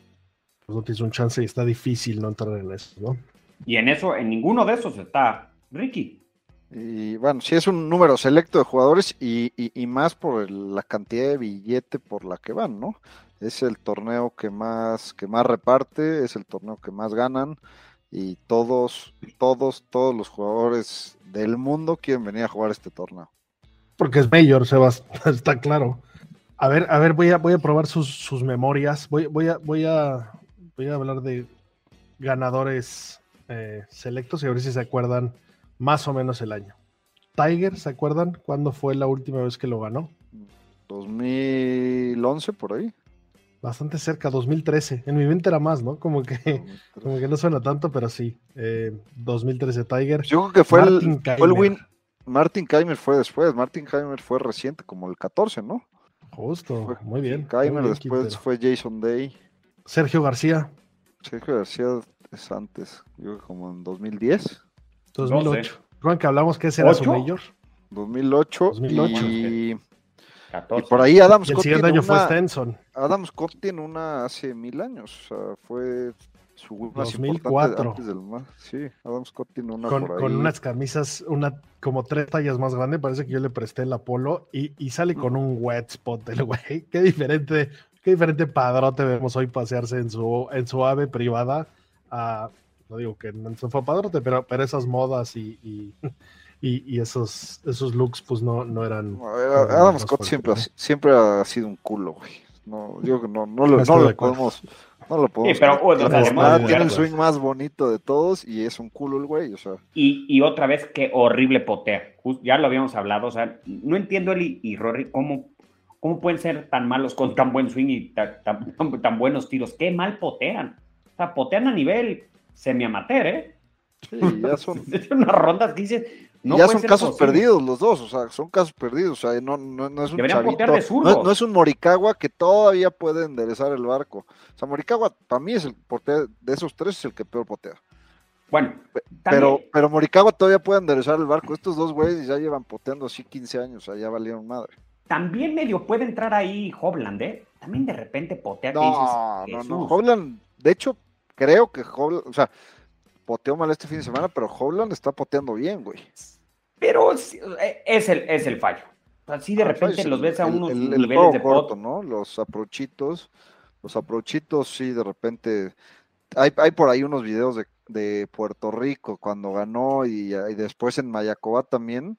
pues no tienes un chance y está difícil no entrar en eso, ¿no? Y en eso, en ninguno de esos está Ricky. Y bueno, sí es un número selecto de jugadores y, y- más por la cantidad de billete por la que van, ¿no? Es el torneo que más, que más reparte, es el torneo que más ganan y todos, todos, todos los jugadores del mundo quieren venir a jugar este torneo. Porque es mayor, Sebas, <laughs> está claro. A ver, a ver, voy a, voy a probar sus, sus memorias. Voy, voy, a, voy, a, voy a hablar de ganadores eh, selectos y a ver si se acuerdan más o menos el año. Tiger, ¿se acuerdan cuándo fue la última vez que lo ganó? 2011 por ahí. Bastante cerca, 2013. En mi mente era más, ¿no? Como que, como que no suena tanto, pero sí. Eh, 2013 Tiger. Yo creo que fue el, Martin fue el win. Martin Keimer fue después. Martin Keimer fue reciente, como el 14, ¿no? Justo, Fue muy bien. Keimer, muy bien, después Quintero. fue Jason Day. Sergio García, Sergio García es antes, yo creo que como en 2010, 2008. ¿Recuerdan que hablamos que ese era su ¿Ocho? mayor? 2008, 2008. y, y 14. por ahí Adam Y el Scott, siguiente tiene año fue una, Stenson. Adam Scott tiene una hace mil años, o sea, fue su win más 2004. importante antes del más. Sí, Adam Scott tiene una Con, por ahí. con unas camisas, una como tres tallas más grande, parece que yo le presté el Apolo y, y sale con un wet spot el güey. <laughs> Qué diferente, qué diferente padrote vemos hoy pasearse en su, en su ave privada. a- no digo que no fue padrote, pero, pero esas modas y, y, <laughs> y- y esos, esos looks, pues no, no eran. No Adam Scott fuertes, siempre, siempre ha sido un culo, güey. No, yo no, <laughs> no, lo- no lo podemos, no lo podemos. pero, bueno, criticar o sea, por nada. de tiene el swing más bonito de todos y es un culo el güey, o sea. Y, y otra vez, qué horrible potea. Ya lo habíamos hablado, o sea, no entiendo él y, y Rory cómo, cómo pueden ser tan malos con tan buen swing y ta- tan, tan- <laughs> tan buenos tiros. Qué mal potean. O sea, potean a nivel semi-amateur, ¿eh? Sí, <laughs> ya son, <laughs> unas rondas que dices, no ya son casos posible. perdidos los dos, o sea, son casos perdidos, o sea, no, no, no es un chavito, no, no es un Morikawa que todavía puede enderezar el barco. O sea, Morikawa para mí es el portero, de esos tres es el que peor potea. Bueno, Pero, también- pero Morikawa todavía puede enderezar el barco. Estos dos güeyes ya llevan poteando así 15 años, o sea, ya valieron madre. también medio puede entrar ahí Hobland, ¿eh? También de repente potea que No, dices, no, no. Hobland, de hecho, creo que Hobland, o sea, poteó mal este fin de semana, pero Hobland está poteando bien, güey. Pero eh, es el, es el fallo. Así de Ah, repente los ves a el- unos el, el niveles de corto, pot. ¿no? Los aprochitos, los aprochitos, sí, de repente. Hay, hay por ahí unos videos de, de Puerto Rico cuando ganó y, y después en Mayacoba también,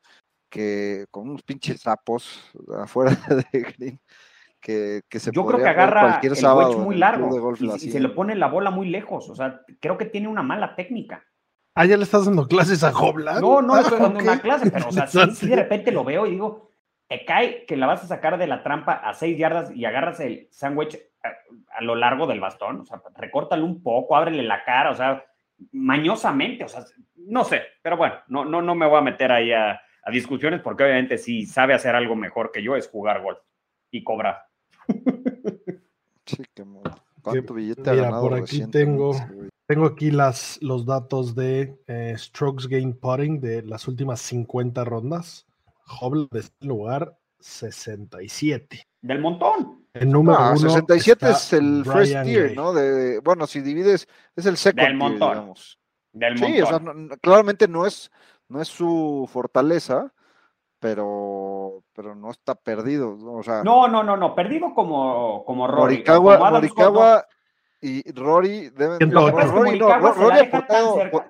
que con unos pinches sapos afuera <laughs> de Green, que, que se Yo creo que agarra cualquier el sábado wedge muy largo golf y, se le pone la bola muy lejos. O sea, creo que tiene una mala técnica. Ah, ya le estás dando clases a Hobland. No, no le estoy dando <laughs> una clase, pero o sea, <laughs> sí, sí de repente lo veo y digo, te cae que la vas a sacar de la trampa a seis yardas y agarras el sándwich a, a lo largo del bastón. O sea, recórtalo un poco, ábrele la cara, o sea, mañosamente, o sea, no sé, pero bueno, no, no, no me voy a meter ahí a, a discusiones porque obviamente si sabe hacer algo mejor que yo es jugar golf y cobrar. Sí, que ¿Cuánto billete ha mira, ganado por aquí tengo-? Tengo aquí las, los datos de eh, strokes gain putting de las últimas 50 rondas. Hobland está en lugar 67. Del montón. El número Ah, uno 67 está es el first Brian tier, Gay. ¿no? De, bueno, si divides, es el second Del tier, montón. digamos. Del Sí, montón. o sea, no- claramente no es, no es su fortaleza, pero, pero no está perdido. ¿no? O sea, No, no, no, no. Perdido como, como Rory. o Morikawa, como. Morikawa y Rory deben. No, pasa es que Rory, no, Morikawa Rory ha poteado-.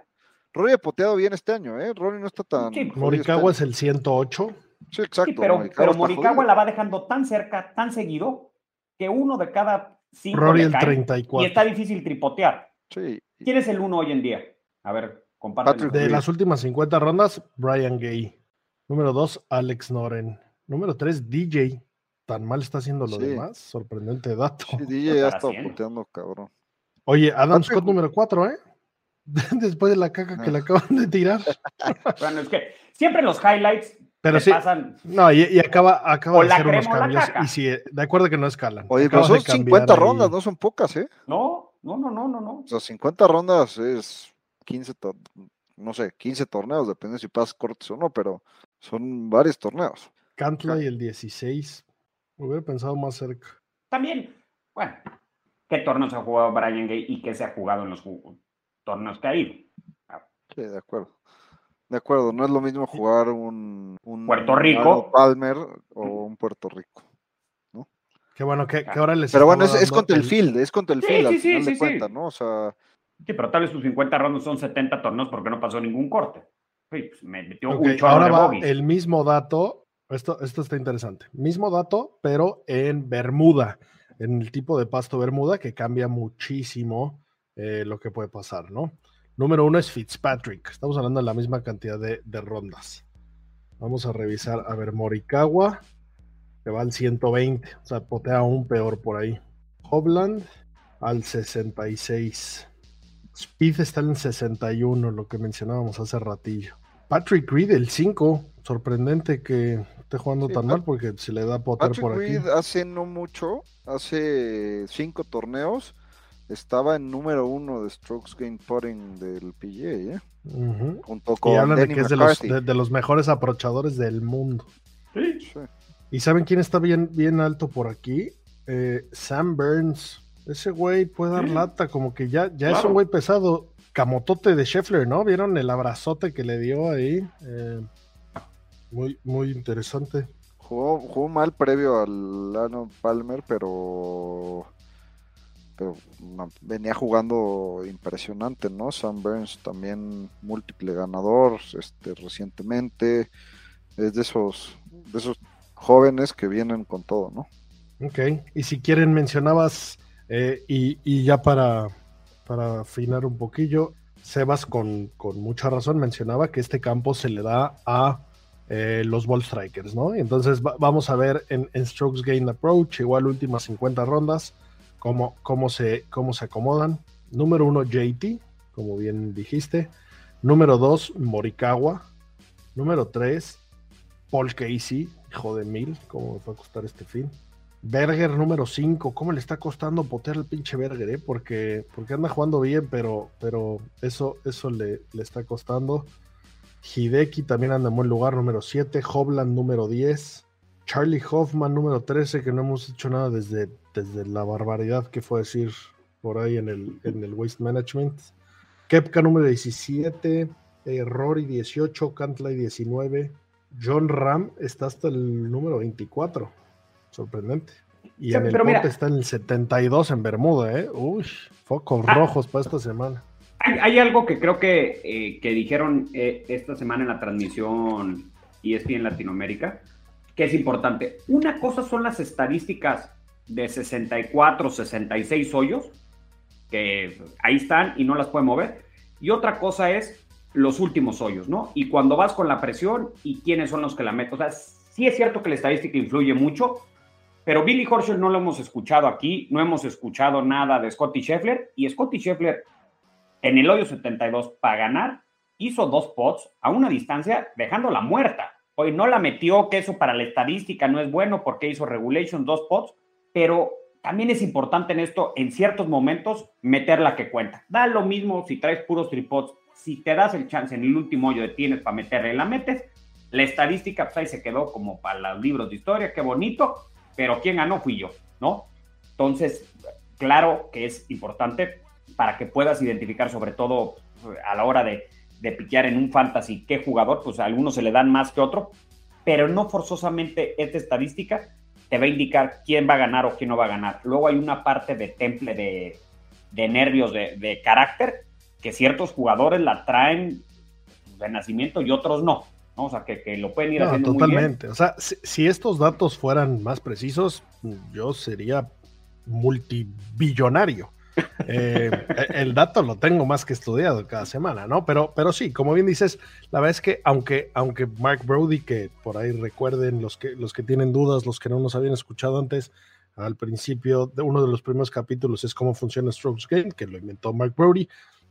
Rory ha poteado bien este año, ¿eh? Rory no está tan. Sí, jodido Morikawa es este el 108. año. Sí, exacto. Sí, pero, pero está Morikawa la va dejando tan cerca, tan seguido, que uno de cada cinco Rory el cae, 34. y está difícil tripotear. Sí. ¿Quién es el uno hoy en día? A ver, compártelo. De las últimas 50 rondas, Brian Gay. Número 2, Alex Noren. Número 3, DJ. Tan mal está haciendo lo Sí. demás. Sorprendente dato. Sí, DJ ya está poteando, cabrón. Oye, Adam Scott número 4, ¿eh? <laughs> Después de la caca que le acaban de tirar. <laughs> Bueno, es que siempre los highlights Pero sí, pasan. no, y, y acaba, acaba de hacer unos cambios. Y sí, de acuerdo que no escalan. Oye, pero son cambiar 50 ahí. rondas, no son pocas, ¿eh? No, no, no, no, no, no. O sea, 50 rondas es 15, tor- no sé, 15 torneos, depende si pasas cortes o no, pero son varios torneos. Cantley el 16. Me hubiera pensado más cerca. También, bueno, ¿qué torneos ha jugado Brian Gay y qué se ha jugado en los torneos que ha ido? Sí, de acuerdo. De acuerdo, no es lo mismo jugar un, un Puerto Rico. Palmer o un Puerto Rico. Qué bueno que, que ahora les Pero bueno, es, es contra el field, es contra el Sí, field al sí, sí, final sí, de ¿no? O sea, Sí, pero tal vez sus 50 rondas son 70 torneos porque no pasó ningún corte. Pues me metió un chorro ahora de va el mismo dato. Esto, esto está interesante. Mismo dato, pero en Bermuda, en el tipo de pasto Bermuda que cambia muchísimo eh, lo que puede pasar, ¿no? Número uno es Fitzpatrick. Estamos hablando de la misma cantidad de, de rondas. Vamos a revisar. A ver, Morikawa, que va al 120. O sea, potea aún peor por ahí. Hovland al 66. Speed está en 61, lo que mencionábamos hace ratillo. Patrick Reed, el 5. Sorprendente que esté jugando Sí, tan Pat- mal porque se le da poter Patrick por aquí. Reed hace no mucho, hace cinco torneos, estaba en número uno de strokes gain putting del PGA, ¿eh? Junto Y con hablan de que es de los, de, de los mejores aprochadores del mundo. Sí, Sí. ¿Y saben quién está bien, bien alto por aquí? Eh, Sam Burns. Ese güey puede dar Sí. lata, como que ya, ya es un güey pesado. Camotote de Scheffler, ¿no? ¿Vieron el abrazote que le dio ahí? Eh, muy, muy interesante. Jugó, jugó mal previo al Arnold Palmer, pero pero no, venía jugando impresionante, ¿no? Sam Burns también múltiple ganador, este recientemente es de esos de esos jóvenes que vienen con todo, ¿no? Ok. Y si quieren, mencionabas, eh, y, y ya para, para afinar un poquillo, Sebas con, con mucha razón mencionaba que este campo se le da a eh, los ball strikers, ¿no? Entonces va- vamos a ver en, en Strokes Gain Approach, igual últimas 50 rondas, cómo, cómo, se, cómo se acomodan. Número uno, JT, como bien dijiste. Número dos, Morikawa. Número tres, Paul Casey, hijo de mil, ¿cómo me va a costar este fin? Berger número 5, ¿cómo le está costando potear al pinche Berger, eh? Porque, porque anda jugando bien, pero, pero eso, eso le, le está costando. Hideki también anda en buen lugar, número 7. Hovland número 10. Charlie Hoffman número 13, que no hemos hecho nada desde, desde la barbaridad que fue decir por ahí en el, en el Waste Management. Kepka número 17. eh, Rory 18. Cantley 19. John Ram está hasta el número 24. Sorprendente. Y Sí, en el pero mira- está en el 72 en Bermuda, ¿eh? Uy, focos Ah. rojos para esta semana. Hay, hay algo que creo que, eh, que dijeron eh, esta semana en la transmisión ESPN Latinoamérica, que es importante. Una cosa son las estadísticas de 64, 66 hoyos, que ahí están y no las puede mover. Y otra cosa es los últimos hoyos, ¿no? Y cuando vas con la presión y quiénes son los que la meten. O sea, sí es cierto que la estadística influye mucho, pero Billy Horschel no lo hemos escuchado aquí, no hemos escuchado nada de Scotty Scheffler, y Scotty Scheffler en el hoyo 72 para ganar, hizo dos pots a una distancia dejándola muerta. Hoy no la metió, que eso para la estadística no es bueno porque hizo regulation dos pots, pero también es importante en esto, en ciertos momentos, meter la que cuenta. Da lo mismo si traes puros tripods, si te das el chance en el último hoyo de tienes para meterle, la metes, La estadística, pues ahí se quedó como para los libros de historia, qué bonito, pero quien ganó fui yo, ¿no? Entonces, claro que es importante para que puedas identificar, sobre todo a la hora de, de piquear en un fantasy qué jugador, pues a algunos se le dan más que otro, pero no forzosamente esta estadística te va a indicar quién va a ganar o quién no va a ganar. Luego hay una parte de temple de, de nervios, de, de, carácter, que ciertos jugadores la traen de nacimiento y otros no. ¿No? O sea, que, que, lo pueden ir no, haciendo totalmente. Muy bien. O sea, si, si, estos datos fueran más precisos, yo sería multibillonario. Eh, <laughs> el dato lo tengo más que estudiado cada semana, ¿no? Pero, pero sí, como bien dices, la verdad es que aunque, aunque Mark Brody, que por ahí recuerden los que, los que tienen dudas, los que no nos habían escuchado antes, al principio de uno de los primeros capítulos es cómo funciona Strokes Game, que lo inventó Mark Brody,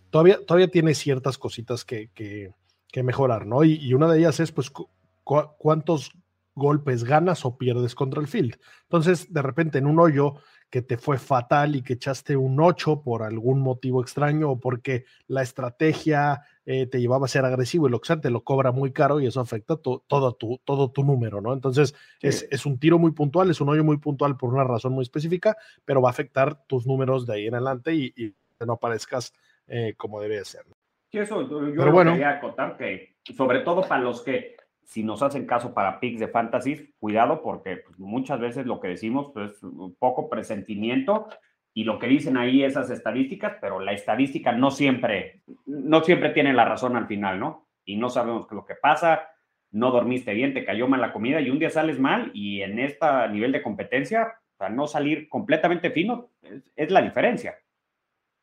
todavía, todavía tiene ciertas cositas que, que, que mejorar, ¿no? Y, y, una de ellas es, pues, cu cuántos golpes ganas o pierdes contra el field. Entonces, de repente en un hoyo que te fue fatal y que echaste un 8 por algún motivo extraño o porque la estrategia eh, te llevaba a ser agresivo y lo que sea, te lo cobra muy caro y eso afecta todo, tu, todo tu número, ¿no? Entonces sí. es, es, un tiro muy puntual, es un hoyo muy puntual por una razón muy específica, pero va a afectar tus números de ahí en adelante y, y no aparezcas eh, como debe ser. Sí, eso yo, yo bueno. quería acotar que, sobre todo para los que si nos hacen caso para picks de fantasy, cuidado porque pues, muchas veces lo que decimos pues, es un poco presentimiento y lo que dicen ahí esas estadísticas, pero la estadística no siempre, no siempre tiene la razón al final, ¿no? Y no sabemos qué lo que pasa, no dormiste bien, te cayó mal la comida y un día sales mal y en este nivel de competencia, para no salir completamente fino, es, es la diferencia.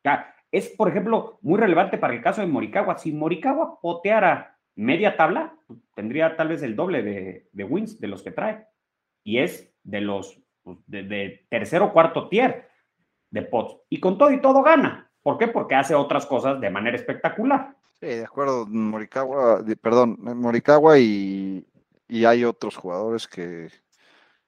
Sea, es, por ejemplo, muy relevante para el caso de Morikawa. Si Morikawa poteara media tabla, tendría tal vez el doble de, de wins de los que trae. Y es de los pues, de, de tercer o cuarto tier de pots. Y con todo y todo gana. ¿Por qué? Porque hace otras cosas de manera espectacular. Sí, de acuerdo, Morikawa, perdón, Morikawa y, y hay otros jugadores que,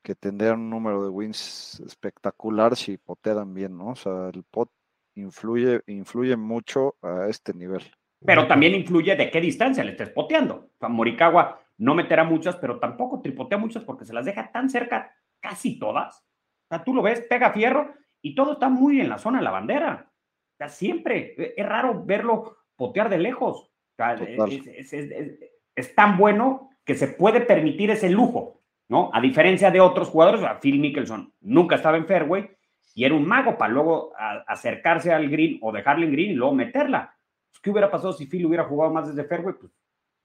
que tendrían un número de wins espectacular si potean bien, ¿no? O sea, el pot influye, influye mucho a este nivel. Pero también influye de qué distancia le estés poteando. O sea, Morikawa no meterá muchas, pero tampoco tripotea muchas porque se las deja tan cerca, casi todas. O sea, tú lo ves, pega fierro y todo está muy en la zona de la bandera. O sea, siempre e, es raro verlo potear de lejos. O sea, es, es, es, es, tan bueno que se puede permitir ese lujo, ¿no? A diferencia de otros jugadores, Phil Mickelson nunca estaba en fairway y era un mago para luego acercarse al green o dejarle en green y luego meterla. ¿Qué hubiera pasado si Phil hubiera jugado más desde fairway? Pues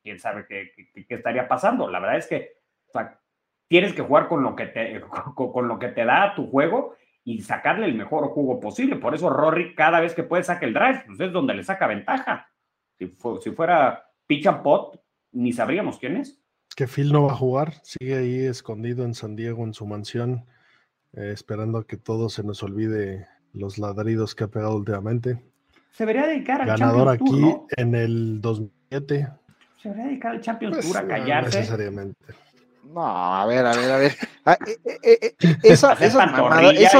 quién sabe qué, qué, estaría pasando. La verdad es que tienes que jugar con lo que, te, <laughs> con, lo que te da tu juego y sacarle el mejor juego posible. Por eso Rory cada vez que puede saca el drive, pues es donde le saca ventaja. Si, si fuera pitch and pot, ni sabríamos quién. Es que Phil no va a jugar, sigue ahí escondido en San Diego en su mansión, eh, esperando a que todo se nos olvide los ladridos que ha pegado últimamente se debería dedicar al Ganador Champions aquí Tour, ¿no? en el 2007. Se debería dedicar al Champions Pues, Tour a no callarse. necesariamente. No, a ver, a ver, a ver. <laughs> Ah, eh, eh, eh, <laughs> esa- esas esas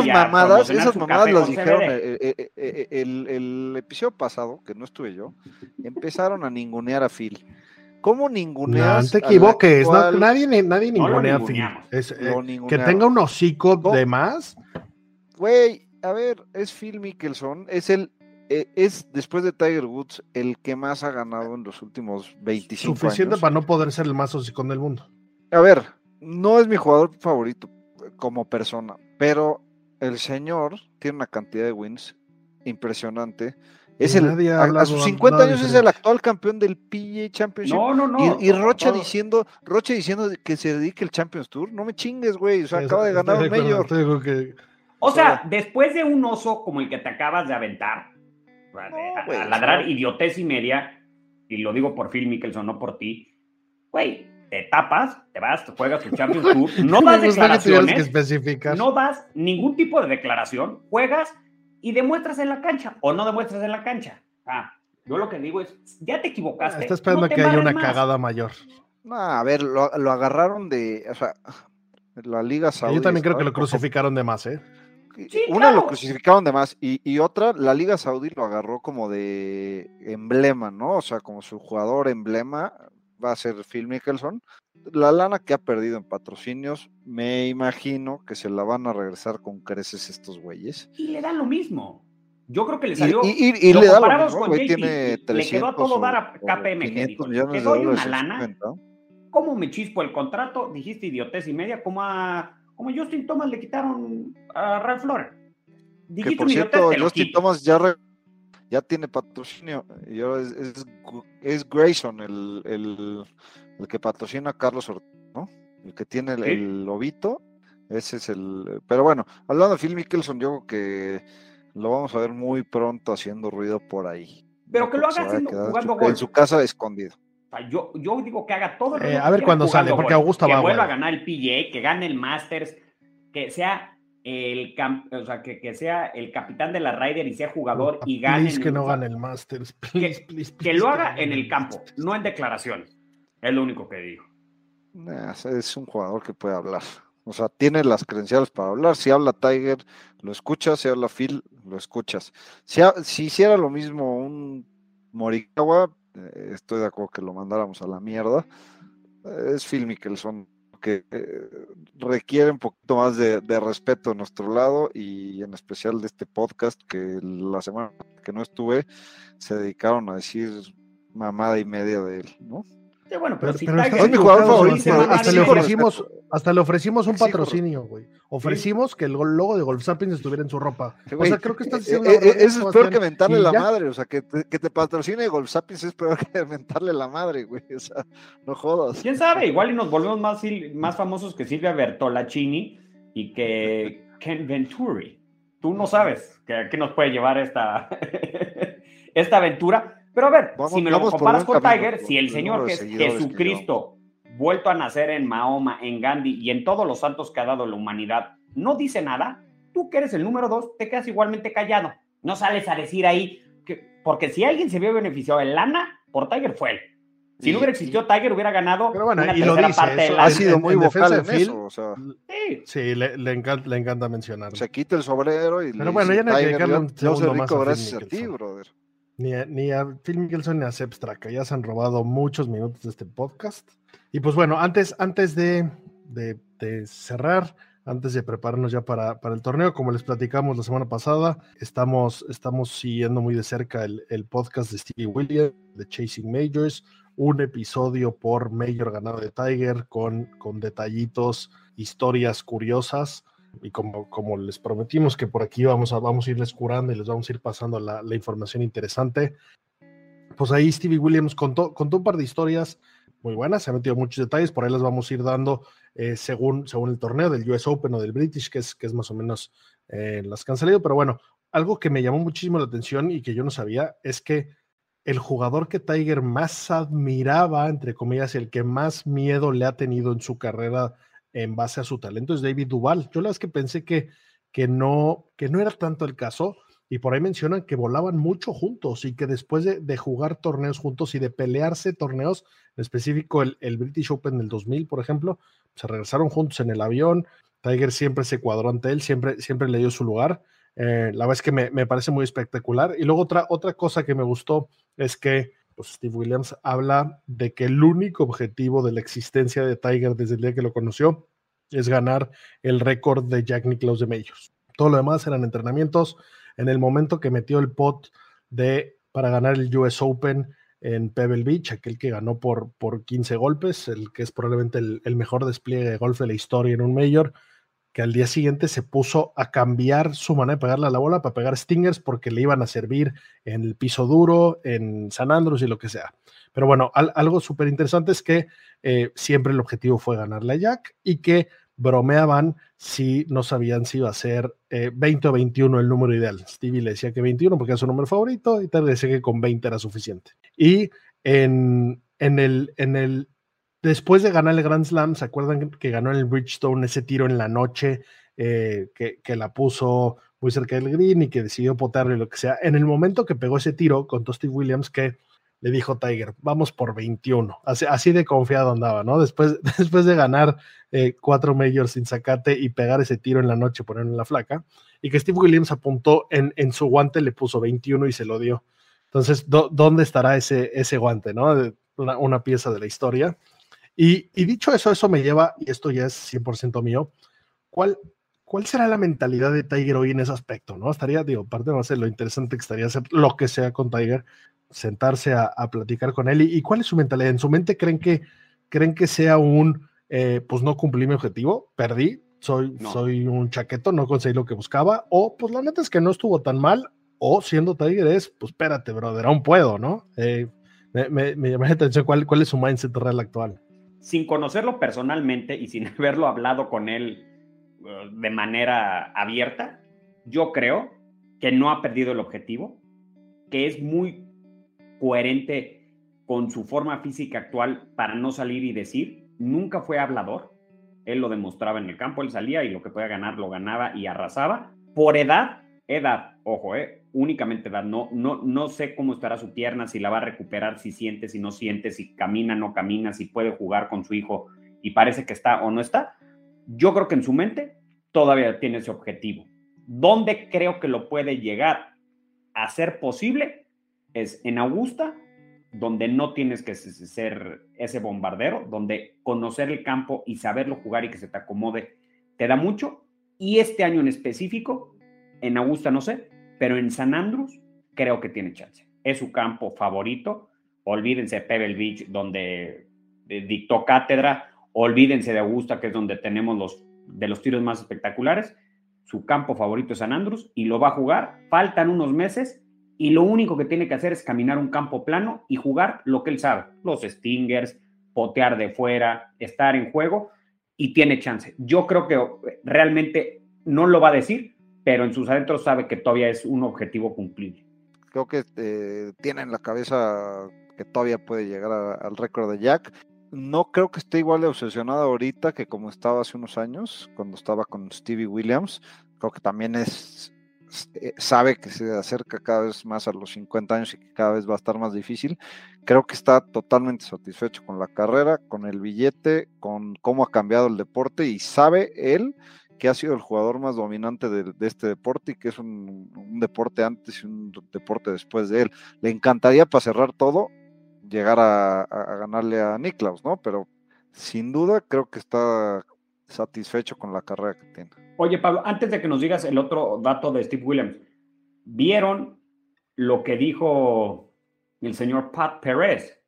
mamadas, esas mamadas las dijeron eh, eh, eh, eh, el, el episodio pasado, que no estuve yo, empezaron a ningunear a Phil. ¿Cómo No, ninguneas? no te equivoques, no, nadie, nadie No ningunea a Phil. ninguneamos. Es, eh, que tenga un hocico ¿Cómo? de más, Güey, a ver, es Phil Mickelson, es el, eh, es después de Tiger Woods el que más ha ganado en los últimos 25 suficiente años. para no poder ser el más hocicón del mundo. A ver, no es mi jugador favorito eh, como persona, pero el señor tiene una cantidad de wins impresionante. Es el, nadie ha a, sus 50 nada años es el actual campeón del PGA Championship. No, no, no. y, y Rocha no. diciendo, Rocha diciendo que se dedique el Champions Tour. No me chingues, güey. O sea, acaba de ganar un mayor. que- O sea, después de un oso como el que te acabas de aventar, a- a, güey, a ladrar no. idiotez y media, y lo digo por Phil Mickelson, no por ti, güey, te tapas, te vas, te juegas tu Champions Tour, <laughs> no das que que declaraciones, especificar. no das ningún tipo de declaración, juegas y demuestras en la cancha o no demuestras en la cancha. Ah, yo lo que digo es, ya te equivocaste. Está esperando no te que haya una más. cagada mayor. No, a ver, lo, lo agarraron de. O sea, la Liga Saudí. Yo también creo que lo crucificaron de más, ¿eh? Sí, Una lo crucificaron de más y, y otra, la Liga Saudí lo agarró como de emblema, ¿no? O sea, como su jugador emblema. va a ser Phil Mickelson. La lana que ha perdido en patrocinios, me imagino que se la van a regresar con creces estos güeyes. Y le dan lo mismo. Yo creo que le salió. Y, y, y le da lo mismo, con güey, JT, tiene 300 le quedó a todo o- dar a o KPM. que 500 dijo, te doy una lana. ¿cómo me chispo el contrato? Dijiste idiotez y media, como a, como Justin Thomas le quitaron a Ralph Lauren. Que Dijiste por un cierto, idiotez, Justin. Thomas ya, re- ya tiene patrocinio. Y ahora es, es, es Grayson el, el, el que patrocina a Carlos Ortiz, ¿no? El que tiene el, Sí. el lobito. Ese es el. Pero bueno, hablando de Phil Mickelson, yo creo que lo vamos a ver muy pronto haciendo ruido por ahí. Pero No que lo haga a haciendo- jugando su- en su casa escondido. O sea, yo, yo digo que haga todo. el Eh, ruido a que ver cuándo sale, porque Augusta que va, vuelva a ganar el PGA, que gane el Masters, que sea el o sea, que, que sea el capitán de la Ryder y sea jugador y gane. Please que el- no gane el Masters. Please, please, que please lo haga en el campo, no en declaraciones. Es lo único que digo. Es un jugador que puede hablar. O sea, tiene las credenciales para hablar. Si habla Tiger, lo escuchas. Si habla Phil, lo escuchas. Si, si hiciera lo mismo un Morikawa, eh, estoy de acuerdo que lo mandáramos a la mierda. Es Phil Mickelson, que eh, requiere un poquito más de respeto de nuestro lado y en especial de este podcast que la semana que no estuve se dedicaron a decir mamada y media de él, ¿no? Sí, bueno, pero, Pero, si pero Tiger estás Es mi jugador favorito, hasta, le ofrecimos, hasta le ofrecimos un patrocinio, güey. Ofrecimos que el logo de Golf Sapiens estuviera en su ropa. O sea, creo que estás eh, diciendo eh, eso es peor Sebastián. que mentarle la ya. madre, o sea, que te, que te patrocine Golf Sapiens es peor <laughs> que mentarle la madre, güey, o sea, no jodas. ¿Quién sabe? Igual y nos volvemos más, más famosos que Silvia Bertolacini y que <laughs> Ken Venturi. Tú no sabes que a qué nos puede llevar esta, <laughs> esta aventura. Pero a ver, Vamos- si me lo comparas con camino, Tiger, por si el señor que es que Jesucristo, vuelto a nacer en Mahoma, en Gandhi y en todos los santos que ha dado la humanidad, no dice nada, tú que eres el número dos, te quedas igualmente callado. No sales a decir ahí, que, porque si alguien se vio beneficiado en lana, por Tiger fue él. Si no hubiera existido Tiger, hubiera ganado Pero bueno, una y lo dice, parte de la Ha sido muy en vocal de en Phil, eso, o sea, Sí. Sí, le, le encanta, le encanta mencionarlo. se quita el sombrero y le Pero bueno, dice, ya no hay que "Tiger, dedicarle yo- un yo soy segundo más rico a Phil gracias a ti, brother. Ni a, ni Phil Mickelson ni a Sepp Straka. Ya se han robado muchos minutos de este podcast. Y pues bueno, antes, antes de, de- de cerrar, antes de prepararnos ya para, para el torneo, como les platicamos la semana pasada, estamos, estamos siguiendo muy de cerca el, el podcast de Stevie Williams, de Chasing Majors, un episodio por Major ganado de Tiger con, con detallitos, historias curiosas. Y como, como les prometimos que por aquí vamos a, vamos a irles curando y les vamos a ir pasando la, información interesante, pues ahí Stevie Williams contó, contó un par de historias muy buenas, se ha metido muchos detalles, por ahí las vamos a ir dando eh, según, según el torneo del US Open o del British, que es, que es más o menos eh, las que pero bueno, algo que me llamó muchísimo la atención y que yo no sabía es que el jugador que Tiger más admiraba, entre comillas, el que más miedo le ha tenido en su carrera en base a su talento es David Duval. Yo la es que pensé que, que, no, que no era tanto el caso, y por ahí mencionan que volaban mucho juntos y que después de, de jugar torneos juntos y de pelearse torneos, en específico el, el, British Open del 2000, por ejemplo, se regresaron juntos en el avión. Tiger siempre se cuadró ante él, siempre, siempre le dio su lugar. Eh, la verdad es que me, me, parece muy espectacular. Y luego otra, otra cosa que me gustó es que pues, Steve Williams habla de que el único objetivo de la existencia de Tiger desde el día que lo conoció es ganar el récord de Jack Nicklaus de Majors. Todo lo demás eran entrenamientos. En el momento que metió el pot de, para ganar el US Open en Pebble Beach, aquel que ganó por, por 15 golpes, el que es probablemente el, mejor despliegue de golf de la historia en un Major, que al día siguiente se puso a cambiar su manera de pegarle a la bola para pegar stingers porque le iban a servir en el piso duro, en San Andrews y lo que sea. Pero bueno, al, algo súper interesante es que eh, siempre el objetivo fue ganarle a Jack y que bromeaban si no sabían si iba a ser eh, 20 o 21 el número ideal. Stevie le decía que 21 porque era su número favorito y tal decía que con 20 era suficiente. Y en, en, el, en el después de ganar el Grand Slam, ¿se acuerdan que ganó en el Bridgestone ese tiro en la noche eh, que, que, la puso muy cerca del green y que decidió potarle lo que sea? En el momento que pegó ese tiro, contó Steve Williams que le dijo Tiger, vamos por 21. Así, de confiado andaba, ¿no? Después, <laughs> después de ganar eh, cuatro majors sin sacate y pegar ese tiro en la noche, ponerlo en la flaca, y que Steve Williams apuntó en, su guante, le puso 21 y se lo dio. Entonces, ¿dó, ¿dónde estará ese, ese guante, no? una pieza de la historia. Y, y, dicho eso, eso me lleva, y esto ya es 100% mío, ¿cuál, ¿cuál será la mentalidad de Tiger hoy en ese aspecto? ¿no? Estaría, digo, parte de ser lo interesante que estaría hacer lo que sea con Tiger, sentarse a, a platicar con él. Y, y, cuál es su mentalidad? ¿En su mente creen que, creen que sea un, eh, pues no cumplí mi objetivo, perdí, soy, no. soy un chaqueto, no conseguí lo que buscaba? O pues la neta es que no estuvo tan mal, o siendo Tiger es, pues espérate, brother, aún puedo, ¿no? Eh, me, me, me llama la atención cuál, cuál es su mindset real actual. Sin conocerlo personalmente y sin <laughs> haberlo hablado con él uh, de manera abierta, yo creo que no ha perdido el objetivo, que es muy coherente con su forma física actual para no salir y decir, nunca fue hablador, él lo demostraba en el campo, él salía y lo que podía ganar lo ganaba y arrasaba. Por edad, edad, ojo, eh, únicamente edad, no, no, no sé cómo estará su pierna, si la va a recuperar, si siente, si no siente, si camina, no camina, si puede jugar con su hijo y parece que está o no está. Yo creo que en su mente todavía tiene ese objetivo. ¿Dónde creo que lo puede llegar a ser posible? Es en Augusta, donde no tienes que ser ese bombardero, donde conocer el campo y saberlo jugar y que se te acomode te da mucho. Y este año en específico, en Augusta no sé, pero en San Andrews creo que tiene chance. Es su campo favorito. Olvídense de Pebble Beach, donde dictó cátedra. Olvídense de Augusta, que es donde tenemos los de los tiros más espectaculares. Su campo favorito es San Andrews y lo va a jugar. Faltan unos meses y lo único que tiene que hacer es caminar un campo plano y jugar lo que él sabe, los stingers, potear de fuera, estar en juego y tiene chance. Yo creo que realmente no lo va a decir, pero en sus adentros sabe que todavía es un objetivo cumplible. Creo que eh, tiene en la cabeza que todavía puede llegar a, al récord de Jack. No creo que esté igual de obsesionado ahorita que como estaba hace unos años, cuando estaba con Stevie Williams. Creo que también es sabe que se acerca cada vez más a los 50 años y que cada vez va a estar más difícil. Creo que está totalmente satisfecho con la carrera, con el billete, con cómo ha cambiado el deporte y sabe él que ha sido el jugador más dominante de, de este deporte y que es un, un, deporte antes y un deporte después de él. Le encantaría para cerrar todo llegar a, a ganarle a Niklaus, ¿no? Pero sin duda creo que está satisfecho con la carrera que tiene. Oye, Pablo, antes de que nos digas el otro dato de Steve Williams, ¿vieron lo que dijo el señor Pat Perez,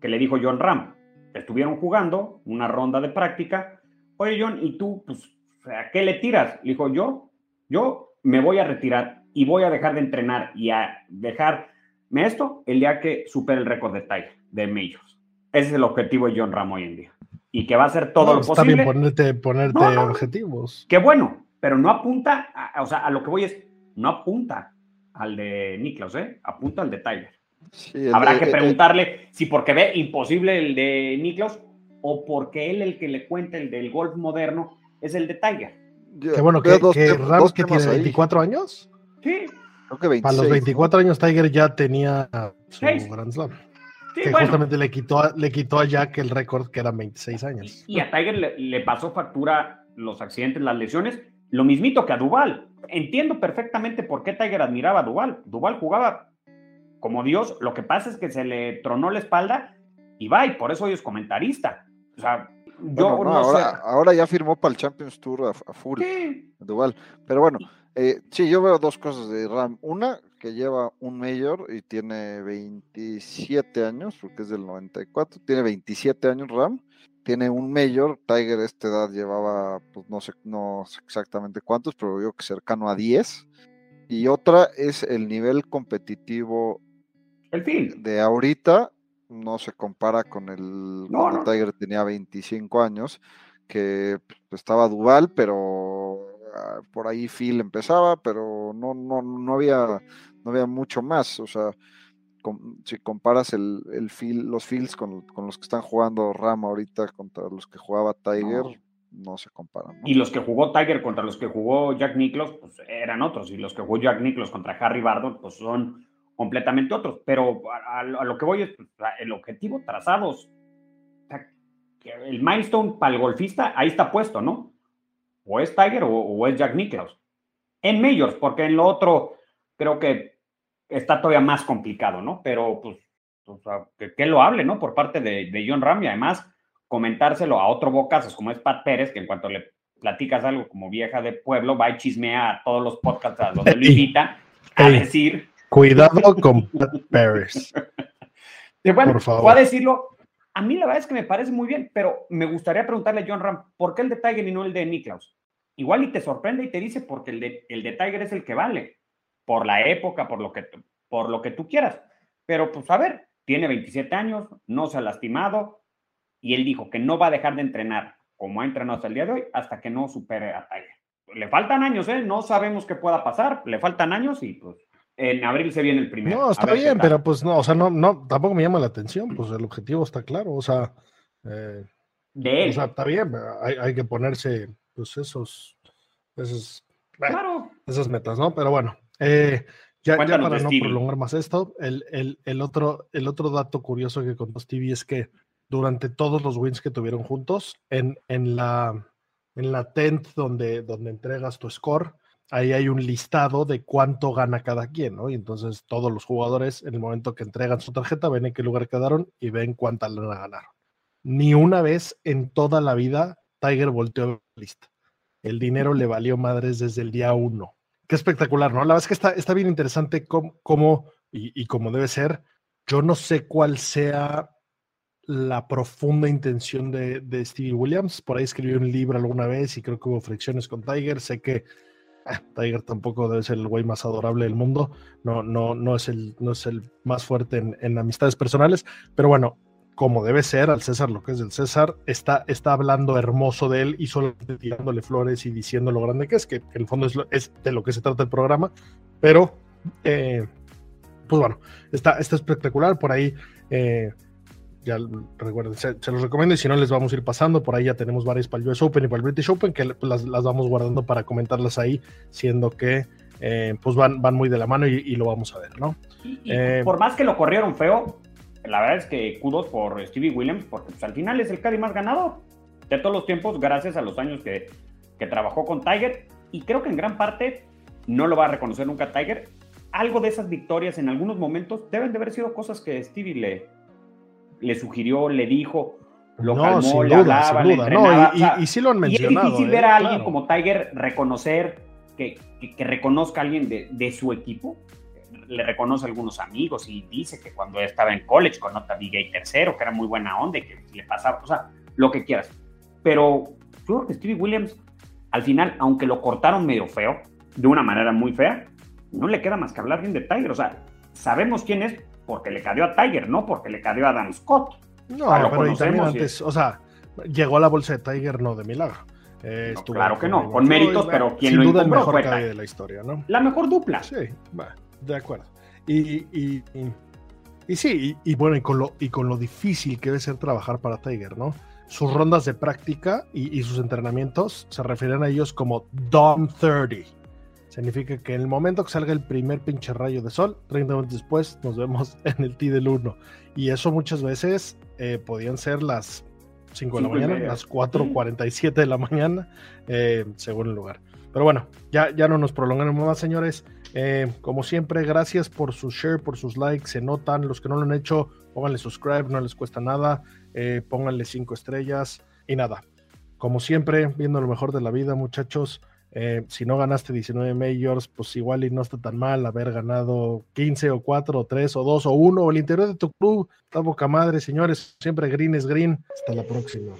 que le dijo John Ram? Estuvieron jugando una ronda de práctica. Oye, John, ¿y tú, pues, a qué le tiras? Le dijo, yo, yo me voy a retirar y voy a dejar de entrenar y a dejarme esto el día que supere el récord de Tiger, de Majors. Ese es el objetivo de John Ram hoy en día y que va a hacer todo no, lo está posible. bien ponerte, ponerte No, no. objetivos. Qué bueno, pero no apunta, a- o sea, a lo que voy es, no apunta al de Niklas, ¿eh? Apunta al de Tiger. Sí, Habrá de- que preguntarle si porque ve imposible el de Niklas o porque él el que le cuenta el del golf moderno es el de Tiger. yo Qué bueno que, dos que tem- Ram dos que tiene ahí. 24 años. Sí, Creo que 26. Para los 24 años Tiger ya tenía su. Grand Slam. sí, que bueno. justamente le quitó, a, le quitó a Jack el récord que eran 26 años. Y a Tiger le, le pasó factura los accidentes, las lesiones, lo mismito que a Duval. Entiendo perfectamente por qué Tiger admiraba a Duval. Duval jugaba como Dios, lo que pasa es que se le tronó la espalda y va, y por eso hoy es comentarista. O sea, yo Bueno, no, no, ahora, sé. ahora ya firmó para el Champions Tour a, a full, igual. Pero bueno, eh, sí, yo veo dos cosas de Ram. Una, que lleva un mayor y tiene 27 años, porque es del 94. Tiene 27 años Ram. Tiene un mayor. Tiger a esta edad llevaba, pues no sé, no sé exactamente cuántos, pero yo que cercano a 10. Y otra es el nivel competitivo el fin. de ahorita no se compara con el No, cuando no. Tiger tenía 25 años, que pues, estaba Duval, pero ah, por ahí Phil empezaba, pero no, no, no había, no había mucho más. O sea, com- si comparas el, el Phil, los Phils con, con los que están jugando Ram ahorita contra los que jugaba Tiger, no, se comparan. ¿no? Y los que jugó Tiger contra los que jugó Jack Nicklaus, pues eran otros. Y los que jugó Jack Nicklaus contra Harry Bardon, pues son completamente otros. Pero a, a lo a lo que voy es pues, el objetivo trazados. Que el milestone para el golfista, ahí está puesto, ¿no? O es Tiger o, o es Jack Nicklaus. En Majors, porque en lo otro creo que está todavía más complicado, ¿no? Pero pues o sea, que, que lo hable, ¿no? Por parte de, de John Ram y además comentárselo a otro bocazos como es Pat Pérez, que en cuanto le platicas algo como vieja de pueblo, va y chismea a todos los podcasts a donde lo <laughs> invita a decir. Cuidado con Pat Paris. que, bueno, Por favor. fue a decirlo. A mí la verdad es que me parece muy bien, pero me gustaría preguntarle a John Ram, ¿por qué el de Tiger y no el de Niklaus? Igual y te sorprende y te dice porque el de, el de Tiger es el que vale, por la época, por lo que, por lo que tú quieras. Pero pues a ver, tiene 27 años, no se ha lastimado y él dijo que no va a dejar de entrenar como ha entrenado hasta el día de hoy hasta que no supere a Tiger. Le faltan años, ¿eh? No sabemos qué pueda pasar, le faltan años y pues en abril se viene el primero. No, está bien, pero pues no, o sea, no, no, tampoco me llama la atención, pues el objetivo está claro, o sea, eh, De él. o sea, está bien, hay, hay que ponerse, pues esos, esos, claro. esas metas, ¿no? Pero bueno, eh, ya, para no prolongar más esto, el, el, el otro, el otro dato curioso que contó Stevie es que durante todos los wins que tuvieron juntos, en, en la en la tent donde, donde entregas tu score, ahí hay un listado de cuánto gana cada quien, ¿no? Y entonces todos los jugadores, en el momento que entregan su tarjeta, ven en qué lugar quedaron y ven cuánta lana ganaron. Ni una vez en toda la vida Tiger volteó la lista. El dinero le valió madres desde el día uno. Qué espectacular, ¿no? La verdad es que está, está bien interesante cómo, cómo y, y como debe ser. Yo no sé cuál sea la profunda intención de, de Stevie Williams. Por ahí escribió un libro alguna vez y creo que hubo fricciones con Tiger. Sé que <laughs> Tiger tampoco debe ser el güey más adorable del mundo. No, no, no, es, el, no es el más fuerte en, amistades personales. Pero bueno, como debe ser, al César lo que es del César, está, está hablando hermoso de él y solamente tirándole flores y diciendo lo grande que es, que, en el fondo es, lo- de lo que se trata el programa. Pero, eh, pues bueno, está, está espectacular. Por ahí, eh, ya recuerden, se, se los recomiendo y si no les vamos a ir pasando. Por ahí ya tenemos varias para el US Open y para el British Open que las, las vamos guardando para comentarlas ahí, siendo que eh, pues van, van muy de la mano y, y lo vamos a ver, ¿no? Y, y Eh, por más que lo corrieron feo, la verdad es que kudos por Stevie Williams, porque pues, al final es el Caddy más ganador de todos los tiempos, gracias a los años que, que trabajó con Tiger. Y creo que en gran parte no lo va a reconocer nunca Tiger. Algo de esas victorias en algunos momentos deben de haber sido cosas que Stevie le, le sugirió, le dijo, lo no, calmó, sin le duda, hablaba, sin le duda. entrenaba. No, o y, sea, y- y sí lo han y es mencionado. difícil ¿eh? ver a alguien Claro. como Tiger reconocer, que, que- que reconozca a alguien de, de su equipo. Le reconoce a algunos amigos y dice que cuando estaba en college con nota Gay tercero, que era muy buena onda y que le pasaba, o sea, lo que quieras. Pero yo creo que Stevie Williams, al final, aunque lo cortaron medio feo, de una manera muy fea, no le queda más que hablar bien de Tiger. O sea, sabemos quién es porque le cadeó a Tiger, no porque le cadeó a Dan Scott. No, Ah, pero y también y- antes, o sea, llegó a la bolsa de Tiger no de milagro. Eh, No, claro que no, con méritos, pero quien sin lo duda el encumbró mejor fue calle Tiger. de la historia, ¿no? La mejor dupla. Sí, va, de acuerdo. Y, y, y- y sí, y, bueno, y con, lo, y con lo difícil que debe ser trabajar para Tiger, ¿no? Sus rondas de práctica y, sus entrenamientos se refieren a ellos como Dawn 30. Significa que en el momento que salga el primer pinche rayo de sol, 30 minutos después nos vemos <laughs> en el T del 1. Y eso muchas veces eh, podían ser las 5 de la mañana, las 4.47 de la mañana, eh, según el lugar. Pero bueno, ya, ya no nos prolongamos más, señores. Eh, como siempre, gracias por su share, por sus likes, se notan. Los que no lo han hecho, pónganle subscribe, no les cuesta nada. Eh, pónganle cinco estrellas y nada. Como siempre, viendo lo mejor de la vida, muchachos. Eh, si no ganaste 19 majors, pues igual y no está tan mal haber ganado 15 o 4 o 3 o 2 o 1 o el interior de tu club. Está boca madre, señores. Siempre green es green. Hasta la próxima.